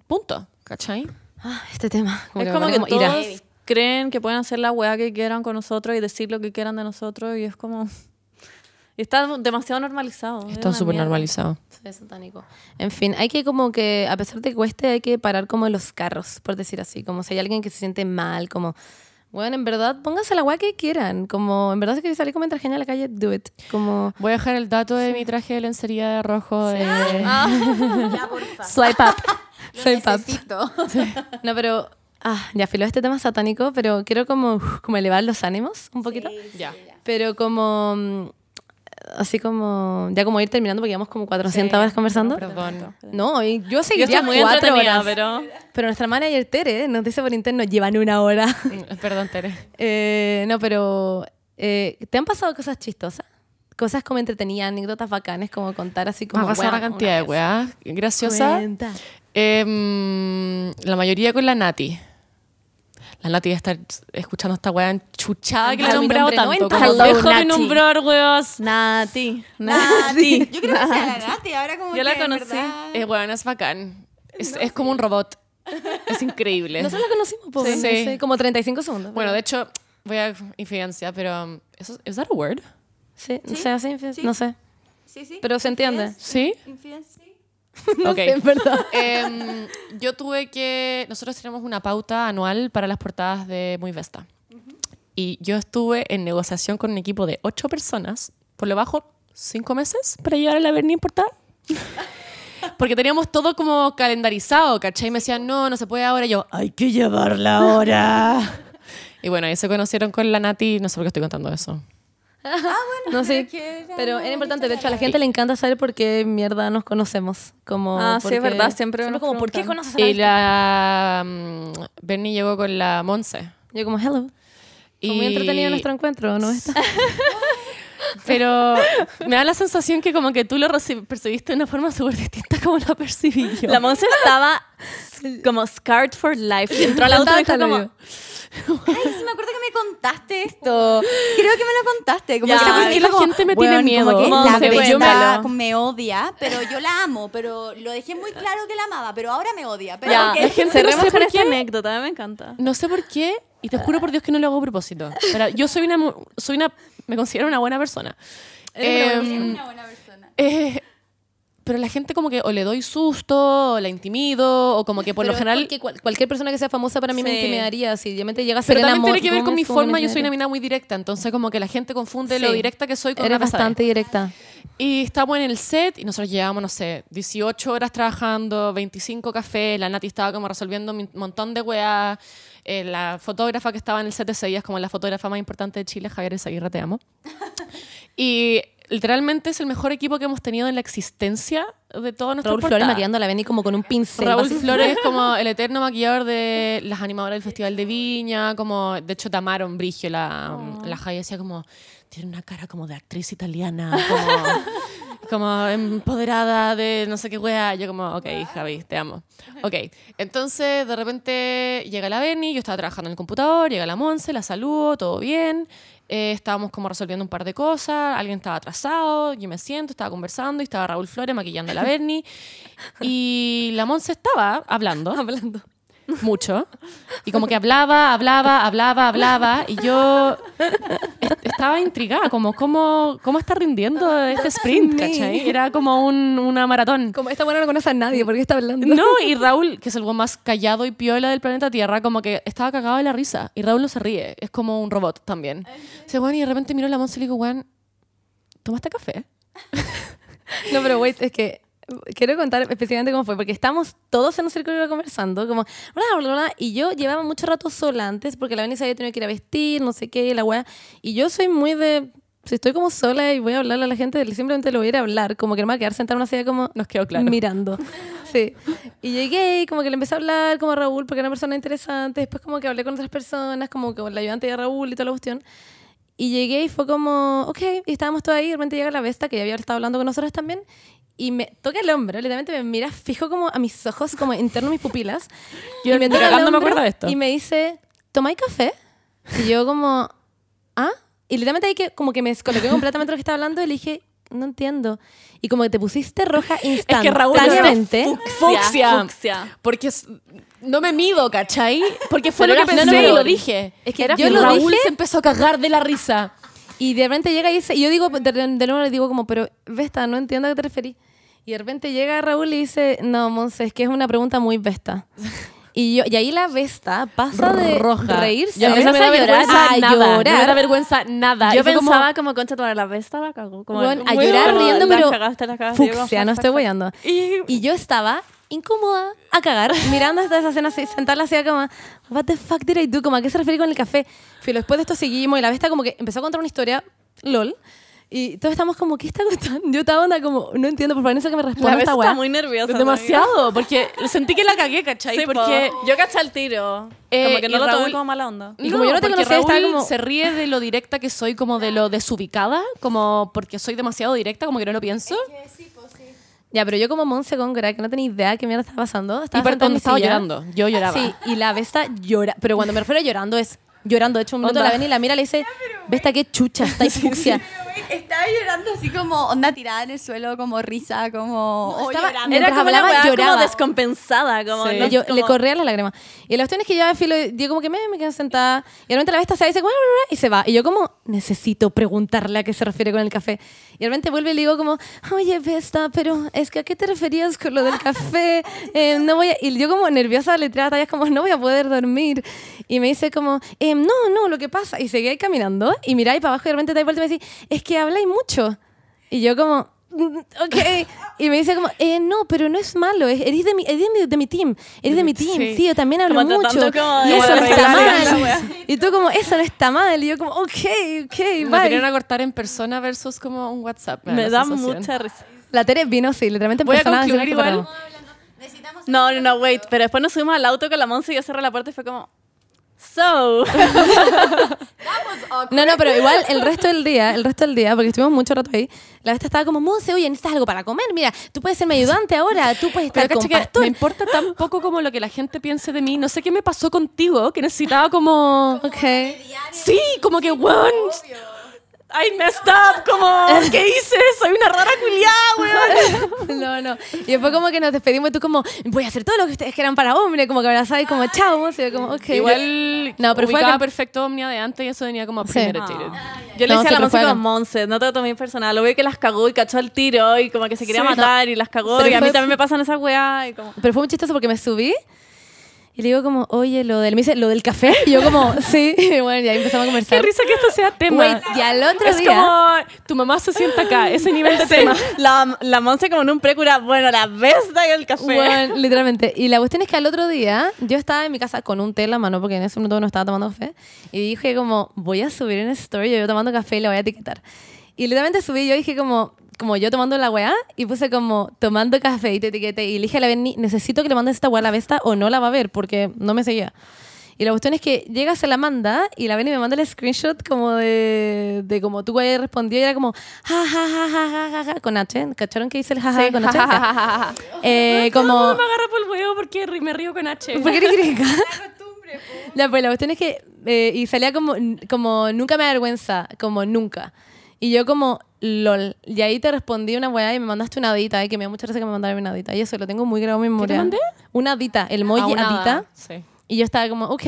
Punto, ¿cachai? Ah, este tema. es me como que ira. todos creen que pueden hacer la weá que quieran con nosotros y decir lo que quieran de nosotros y es como... y está demasiado normalizado. es Está súper normalizado. Sí, es satánico. En fin, hay que como que, a pesar de que cueste, hay que parar como los carros, por decir así. Como si hay alguien que se siente mal, como, Bueno, en verdad, pónganse la weá que quieran. Como, en verdad, si quieren salir como en traje a la calle, do it. Como, Voy a dejar el dato de mi traje de lencería de rojo. de- Ya, porfa. swipe up. Lo Swipe up. necesito. No, pero, ah, ya filo este tema satánico, pero quiero como, como elevar los ánimos un poquito. Ya. Pero como, mm, así como, ya como ir terminando porque llevamos como 400 Sí, horas conversando. Perdón. No, y yo seguiría muy cuatro horas. pero... Pero nuestra manager Tere nos dice por interno, llevan una hora. Perdón, Tere. Eh, no, pero eh, ¿te han pasado cosas chistosas? Cosas como entretenidas, anécdotas bacanes, como contar así Me como... ha pasado "Weón, una cantidad de vez". weas graciosas. Cuenta. Em, la mayoría con la Nati. La Nati debe estar escuchando esta wea enchuchada que la mi nombrado nombre tanto. 90. Como, Hello, dejo de Nati. nombrar weas. Nati. Nati. Yo creo que sea la Nati. Ahora como Yo la conocí. verdad- Eh, weón, es bacán. Es, es como un robot. Es increíble. Nosotros la conocimos por, Sí. no sé, como 35 segundos. Bueno, de hecho, voy a infidencia, pero... um, ¿eso- ¿Es that a word? Sí, Sí, sea, sí, sí. no sé. Sí, sí. Pero se entiende. ¿Sí? Infidencia. ok. En verdad. Em, yo tuve que. Nosotros tenemos una pauta anual para las portadas de Muy Vesta. Y yo estuve en negociación con un equipo de ocho personas, por lo bajo, cinco meses para llegar a la Berni en portada. Porque teníamos todo como calendarizado, ¿cachai? Y me decían, no, no se puede ahora. Y yo, hay que llevarla ahora. y bueno, ahí se conocieron con la Nati. No sé por qué estoy contando eso. No sé, que era pero una era importante. De hecho, a la gente le encanta saber por qué mierda nos conocemos. Como Ah, sí, es verdad, siempre nos como, ¿por qué conoces a Y la la mm, Berni llegó con la Monse. Yo como, hello. Fue muy entretenido nuestro encuentro, ¿no? Está? Pero me da la sensación que como que tú lo percibiste de una forma súper distinta como lo percibí yo. La Monse estaba como scarred for life. Y entró al auto y dijo como... Ay, sí, me acuerdo que me contaste esto. Creo que me lo contaste. Como Ya, que es me que dijo la gente me tiene "Weón, miedo". Como que la Monse, Besta cuéntalo. me odia, pero yo la amo. Pero lo dejé muy claro que la amaba, pero ahora me odia. Pero Ya, la gente cerremos no sé con esta anécdota, me encanta. No sé por qué, y te juro por Dios que no lo hago a propósito. Pero yo soy una, soy una, me considero una buena persona. Em, una buena persona. eh, pero la gente como que o le doy susto, o la intimido, o como que por Pero lo general... cual- cualquier persona que sea famosa para mí me intimidaría. Si llega a Pero Selena también tiene que ver con mi forma, yo soy una mina muy directa, entonces como que la gente confunde lo directa que soy con Eres bastante directa. Y estábamos en el set y nosotros llevábamos, no sé, 18 horas trabajando, 25 cafés, la Nati estaba como resolviendo un montón de weas, eh, la fotógrafa que estaba en el set ese día es como la fotógrafa más importante de Chile, Javier Esaguirre, te amo. y literalmente es el mejor equipo que hemos tenido en la existencia de todo nuestro Raúl Flores maquillando a la Benny como con un pincel. Raúl. Flores es como el eterno maquillador de las animadoras del Festival de Viña, como de hecho Tamaron Brigio, la, la Javi decía como, tiene una cara como de actriz italiana, como, como empoderada de no sé qué wea. Yo como, ok, Javi, te amo. Ok, entonces de repente llega la Berni, yo estaba trabajando en el computador, llega la Monse, la saludo, todo bien. Eh, estábamos como resolviendo un par de cosas, alguien estaba atrasado, yo me siento, estaba conversando y estaba Raúl Flores maquillando a la Berni y la Monse estaba hablando, hablando mucho y como que hablaba, hablaba, hablaba, hablaba y yo est- estaba intrigada, como cómo, cómo está rindiendo este sprint, ¿cachai? Era como un- una maratón. Como esta buena no conoce a nadie, ¿por qué está hablando? No, y Raúl, que es el más callado y piola del planeta Tierra, como que estaba cagado de la risa. Y Raúl no se ríe, es como un robot también. Dice, bueno, y de repente miró a la Monse y le digo, weón, ¿tomaste café? No, pero wait, es que quiero contar específicamente cómo fue, porque estábamos todos en un círculo conversando, como, bla, bla, bla, y yo llevaba mucho rato sola antes, porque la se había tenido que ir a vestir, no sé qué, la weá, y yo soy muy de, si estoy como sola y voy a hablarle a la gente, simplemente le voy a ir a hablar, como que no me voy a quedar sentada en una silla como Nos quedó claro. mirando. Sí. Y llegué y como que le empecé a hablar como a Raúl, porque era una persona interesante, después como que hablé con otras personas, como que con la ayudante de Raúl y toda la cuestión. Y llegué y fue como, ok, y estábamos todos ahí, y de repente llega la Vesta, que ya había estado hablando con nosotros también, y me toca el hombro, literalmente me mira fijo como a mis ojos, como interno a mis pupilas. Yo y me toca el cagando me hombro acuerdo de esto. Y me dice, ¿tomáis café? Y yo como, ¿ah? Y literalmente ahí que como que me descoloqué completamente lo que estaba hablando y le dije, no entiendo. Y como que te pusiste roja Es que Raúl instantáneamente. fucsia. Fucsia. Porque es- no me mido, ¿cachai? Porque fue Pero lo que pensé y flor. lo dije. Es que Era yo lo Raúl dije- se empezó a cagar de la risa. Y de repente llega y dice, y yo digo, de, de nuevo le digo como, pero Vesta, no entiendo a qué te referís. Y de repente llega Raúl y dice, no, Monse, es que es una pregunta muy Vesta. Y, yo, y ahí la Vesta pasa de roja. reírse Yo, a da a vergüenza a nada. No me da llorar. vergüenza nada. Yo fue como- pensaba como, concha toda la vesta la cagó. Como, Bueno, a muy llorar como, riendo, pero cagaste, la cagaste. Fucsia, no estoy guayando. Y- Y yo estaba incómoda a cagar, mirando hasta esa escena así, sentada así como, what the fuck did I do? Como, ¿a qué se refiere con el café? Pero después de esto seguimos y la Vesta como que empezó a contar una historia, lol, y todos estamos como, ¿qué está contando? Yo estaba onda como, no entiendo, por favor, no sé que me responda esta está weá. muy nerviosa. Demasiado, porque sentí que la cagué, ¿cachai? Sí, porque porque yo caché el tiro. Eh, como que no lo tomé Raúl- como mala onda. Y como yo no te conocía, Raúl como- se ríe de lo directa que soy, como de lo desubicada, como porque soy demasiado directa, como que no lo pienso. Ya, pero yo como Monse Góngora, que no tenía idea de qué mierda estaba pasando, estaba y por cuando estaba silla. llorando, yo lloraba. Sí, y la Vesta llora. Pero cuando me refiero a llorando es llorando. De hecho, un minuto Onda. la ven y la mira y le dice, Vesta, qué chucha, está fucsia. Estaba llorando así como onda tirada en el suelo, como risa, como... o estaba- llorando. Mientras Era como una hablaba, weá lloraba. como descompensada. Como, Sí. no- yo, como- Le corría las lágrimas. Y la cuestión es que ya filo, yo como que me, me quedo sentada. Y de repente la Vesta se va y dice, y se va. Y yo como, necesito preguntarle a qué se refiere con el café. Y de repente vuelve y le digo como, oye Vesta, pero es que a qué te referías con lo del café? Eh, no voy a... Y yo como nerviosa le tiraba tallas como, no voy a poder dormir. Y me dice como, "Em, no, no, lo que pasa. Y seguí ahí caminando y miráis para abajo y de repente te vuelta y me dice, es que habláis mucho. Y yo como, "Mm, ok. Y me dice como, eh, no, pero no es malo, es- eres de mi, eres de mi, de mi team, eres de mi team, sí, Sí. yo también hablo Como mucho. como Y eso no está mal. Y tú como, eso no está mal. Y yo como, ok, ok, Me bye. querían a cortar en persona versus como un WhatsApp. Me la da sensación. mucha risa. La Tere vino, sí, literalmente en Voy a persona, que igual. No, no, no, wait. Pero después nos subimos al auto con la Monse y yo cerré la puerta y fue como... So... No, no, pero igual el resto del día, el resto del día, porque estuvimos mucho rato ahí, la vez estaba como, Monse, oye, necesitas algo para comer, mira, tú puedes ser mi ayudante ahora, tú puedes estar Pero con cacha que pastor. me importa tan poco como lo que la gente piense de mí. No sé qué me pasó contigo, que necesitaba como... Ok. Sí, como que, weón, I messed up, como, ¿qué hice? Soy una rara culiada, weón. No, no. Y después como que nos despedimos y tú como, voy a hacer todo lo que ustedes quieran para hombre, como que abrazabas como, chao, y como, ok. Igual, No, pero fue acá- perfecto Omnia de antes y eso venía como Sí. premeditated. Yo le No, decía a la pero fue Monse no te lo tomé personal. Lo vi que las cagó y cachó el tiro y como que se quería Sí. matar y las cagó. Pero y a mí también me pasan esas weas y como... Pero fue muy chistoso porque me subí y le digo como, oye, lo del, me dice, ¿lo del café? Y yo como, sí, y bueno, y ahí empezamos a Qué conversar. risa que esto sea tema. Wait, y al otro es día... como, tu mamá se sienta acá, ese nivel de tema. La, la Monse como en un precura, bueno, la besta y el café. Bueno, literalmente. Y la cuestión es que al otro día yo estaba en mi casa con un té en la mano porque en ese momento no estaba tomando café. Y dije como, voy a subir en story yo, yo tomando café y la voy a etiquetar. Y literalmente subí y yo dije como, como yo tomando la weá y puse como tomando café y te etiqueté. Y le dije a la Benny, necesito que le mandes esta weá a la besta o no la va a ver porque no me seguía. Y la cuestión es que llega, se la manda y la Benny me manda el screenshot como de, de como tú habías respondido y era como ja, ja, ja, ja, ja, ja, ja, con H. ¿Cacharon que dice el jaja con H? Eh, como... No me agarra por el huevo porque me río con H. ¿Por qué eres griega? Ya, pues la cuestión es que. eh, y salía como, como nunca me da vergüenza, como nunca. Y yo, como lol. Y ahí te respondí una weá y me mandaste una adita, y que me da mucha gracia que me mandaras una adita. Y eso lo tengo muy grabado en mi memoria. mandé? Una adita, el emoji Ah, adita. Sí. Y yo estaba como, ok.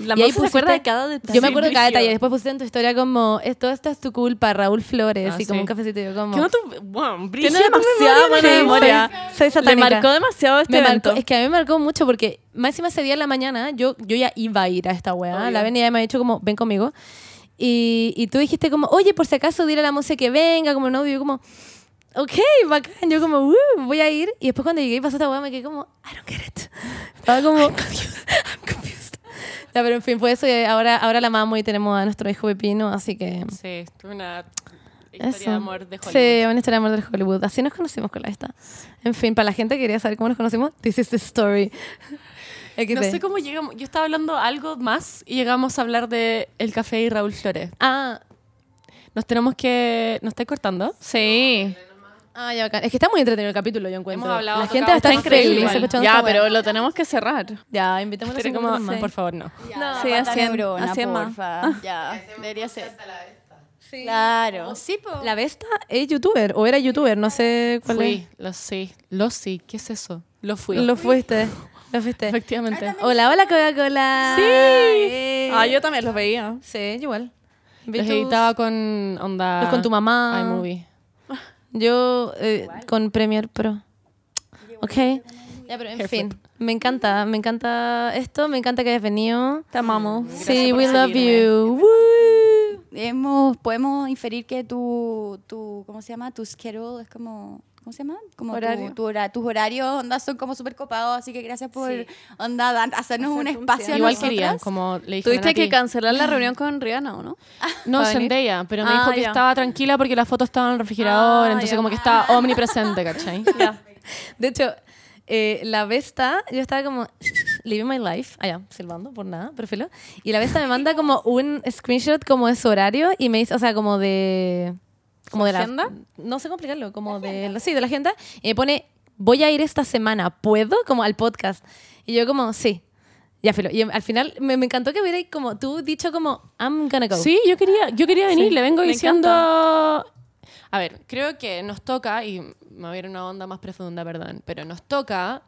La y ahí acuerda pusiste- de cada detalle. Yo me acuerdo de cada detalle. Después pusiste en tu historia como, esto, esto es tu culpa, Raúl Flores. Ah, y como sí. un cafecito. Y yo como... ¿Qué no tú? Wow, Tiene tu demasiada memoria, buena memoria. soy- soy Le marcó demasiado este me evento. marcó, es que a mí me marcó mucho porque más encima ese día en la mañana yo, yo ya iba a ir a esta weá. La venía me ha dicho como, ven conmigo. Y, y tú dijiste como, oye, por si acaso dile a la Monse que venga, como novio. Yo como, ok, bacán. Yo como, "Uh, voy a ir. Y después cuando llegué y pasó esta weá me quedé como, I don't get it. Estaba como, I'm confused. I'm confused. Ya, pero en fin, fue eso. Y ahora, ahora la amamos y tenemos a nuestro hijo Pepino, así que... Sí, una historia Eso. de amor de Hollywood. Sí, una historia de amor de Hollywood. Así nos conocimos con la esta. En fin, para la gente que quería saber cómo nos conocimos, this is the story. No sé cómo llegamos. Yo estaba hablando algo más y llegamos a hablar de el café y Raúl Flores. Ah, Nos tenemos que. ¿Nos estáis cortando? Sí. ah, ya bacán. Es que está muy entretenido el capítulo, yo encuentro. Hemos hablado, la gente va a estar está increíble Ya, esta pero lo tenemos que cerrar. Ya, invitémosle Pero a como, más. por favor, no. No, Sí, así neurona, más. porfa. Ya, debería ser. Claro. Sí, po. La Vesta es youtuber, o era youtuber, no sé cuál Fui, lo sí. Lo sí. ¿Qué es eso? Lo fui. es. Lo fuiste. Lo fuiste. Efectivamente. Hola, hola Coca-Cola. Sí. Eh. Ah, yo también los veía. Sí, igual. Vi Los tus- editaba con onda. Los con tu mamá. iMovie. Yo eh, con Premiere Pro. ¿Ok? Ya, pero en fin, me encanta, me encanta esto, me encanta que hayas venido. Te amamos. Sí, we love you. Woo. Hemos, podemos inferir que tu, tu, ¿cómo se llama? Tu schedule es como, ¿cómo se llama? Como tu- Horario. Tu, hora- tus horarios, onda, son como súper copados, así que gracias por, Sí. onda, dan- hacernos un espacio a Igual quería, como le dije Tuviste que cancelar la reunión con Rihanna, ¿o no? No. Zendaya, pero me Ah, dijo que ya. estaba tranquila porque la foto estaba en el refrigerador, Ah, entonces ya. como que estaba omnipresente, ¿cachai? Ya. De hecho, eh, la Vesta, yo estaba como living my life, allá, silbando por nada, pero filo. Y la Vesta me manda como un screenshot como de su horario y me dice, o sea, como de. Como ¿Su de la. agenda? No sé cómo explicarlo, como de. la- Sí, de la agenda. Y me pone, voy a ir esta semana, ¿puedo? Como al podcast. Y yo, como, sí. Ya, filo. Y al final me, me encantó que hubiera como tú dicho, como, I'm gonna go. Sí, yo quería, yo quería venir, Sí, le vengo diciendo... A ver, creo que nos toca, y me voy a ir a una onda más profunda, perdón, pero nos toca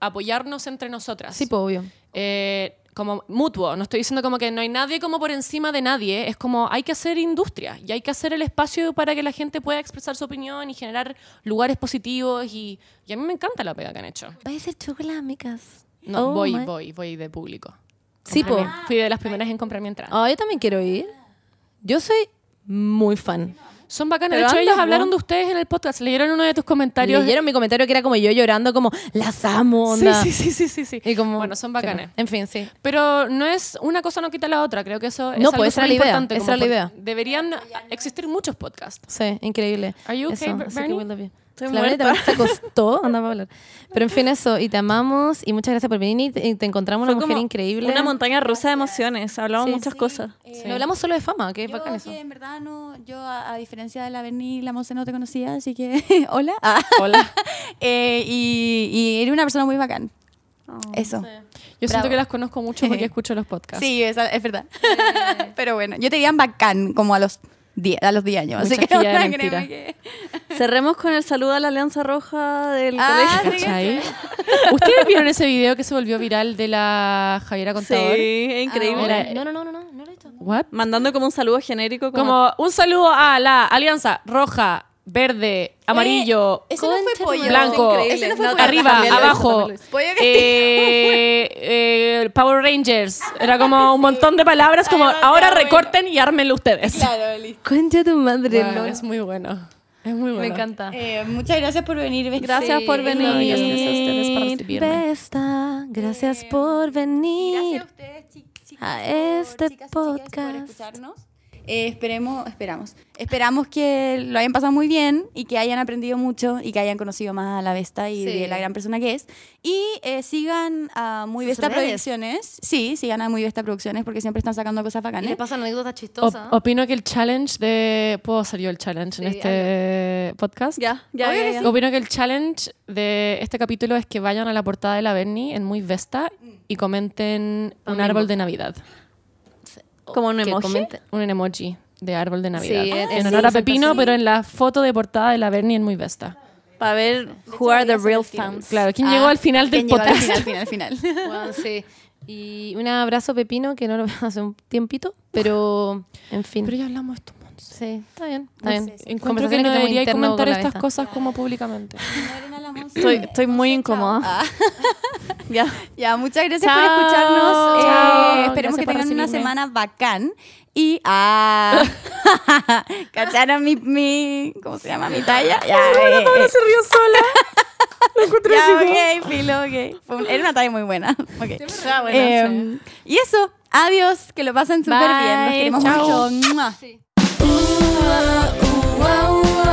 apoyarnos entre nosotras. Sí, pues, obvio. Eh, como mutuo, no estoy diciendo como que no hay nadie como por encima de nadie, es como hay que hacer industria y hay que hacer el espacio para que la gente pueda expresar su opinión y generar lugares positivos y, y a mí me encanta la pega que han hecho. Va a ser chocolate, amigas. No, Oh voy, my- voy, voy de público. Sí, po. Fui de las primeras en comprar mi entrada. Ah, yo también quiero ir. Yo soy muy fan. Son bacanas. De hecho, ellos hablaron de ustedes en el podcast. Leyeron uno de tus comentarios. Leyeron mi comentario que era como yo llorando, como las amo, Sí, onda. sí, sí, sí, sí, sí. Y como, Bueno, son bacanes. En fin, sí. Pero no es una cosa no quita la otra. Creo que eso es No, algo pues esa era la idea, importante, esa era la idea. Deberían existir muchos podcasts. Sí, increíble. Are you okay, Eso, Bernie? Estoy la verdad muerta. también se acostó, andaba a hablar. Pero en fin, eso. Y te amamos y muchas gracias por venir. Y te, y te encontramos Fue una mujer como increíble. Una montaña rusa de emociones. Hablamos Sí, muchas sí. cosas. Eh, No hablamos solo de fama, que es Yo bacán eso. que en verdad no, yo a, a diferencia de la Berni, la Monse no te conocía, así que hola. Ah, Hola. eh, y, y eres una persona muy bacán. Eso. Yo siento Bravo. que las conozco mucho porque escucho los podcasts. Sí, esa- es verdad. Pero bueno, yo te diría bacán como a los 10, a los 10 años. Así Mucha que de Cerremos con el saludo a la Alianza Roja del Ah, colegio. sí. ¿Cachai? ¿Ustedes vieron ese video que se volvió viral de la Javiera Sí, Contador? es increíble. No, no, no, no, no, no lo he visto. What? Mandando como un saludo genérico. Como, Como un saludo a la Alianza Roja, Verde, Amarillo, Ese no fue pollo. Blanco. Ese no fue No, pollo. arriba, también abajo. Pollo que- eh, eh, Power Rangers. Era como un montón de palabras como Ay, demasiado ahora bueno. recorten y ármenlo ustedes. Claro, listo. Concha tu madre, Wow, no. es muy bueno. Es muy bueno. Me encanta. Eh, muchas gracias por venir. Gracias por Sí, venir. no, gracias a ustedes por recibirme. Besta, gracias Eh, por venir. gracias a ustedes, chi- chicos, a por- este chicas y chicas, por podcast. escucharnos. Eh, esperemos, esperamos. Esperamos que lo hayan pasado muy bien y que hayan aprendido mucho y que hayan conocido más a la Vesta y Sí. de la gran persona que es. Y eh, sigan a Muy Vesta redes. Producciones. Sí, sigan a Muy Vesta Producciones porque siempre están sacando cosas Y bacanas. le pasan anécdotas Op- chistosas. opino que el challenge de... ¿Puedo hacer yo el challenge en Sí, este podcast? Ya, ya, Obvio ya, ya. Opino que el challenge de este capítulo es que vayan a la portada de la Bernie en Muy Vesta y comenten un También. árbol de Navidad. Como un emoji. comente- Un emoji de árbol de Navidad. Sí, en honor a Pepino, pero en la foto de portada de la Bernie en Muy Vesta. Para ver who are the real fans. Claro, ¿quién Ah, llegó al final del ¿quién llegó al podcast? final, final, final. Bueno, sí. Y un abrazo Pepino, que no lo veo hace un tiempito, pero en fin. Pero ya hablamos de esto. Sí, está bien. Está bien. Encuentro que no tenemos debería comentar estas cosas como públicamente. Estoy, estoy muy incómoda. Ah. Ya. Ya, muchas gracias por Chao. escucharnos. Eh, Chao. esperemos Gracias que por tengan una semana bacán. Y, ah, ¿cacharon mi, mi, ¿cómo se llama? Mi talla. Ya, eh, eh. se rió sola. Ya, ok, filo, ok. Fue un- era una talla muy buena. Ok. Está buena, Eh, y eso, adiós, que lo pasen súper bien. Bye, queremos chao. mucho. Mua. ooh, uh, ooh, uh, ooh.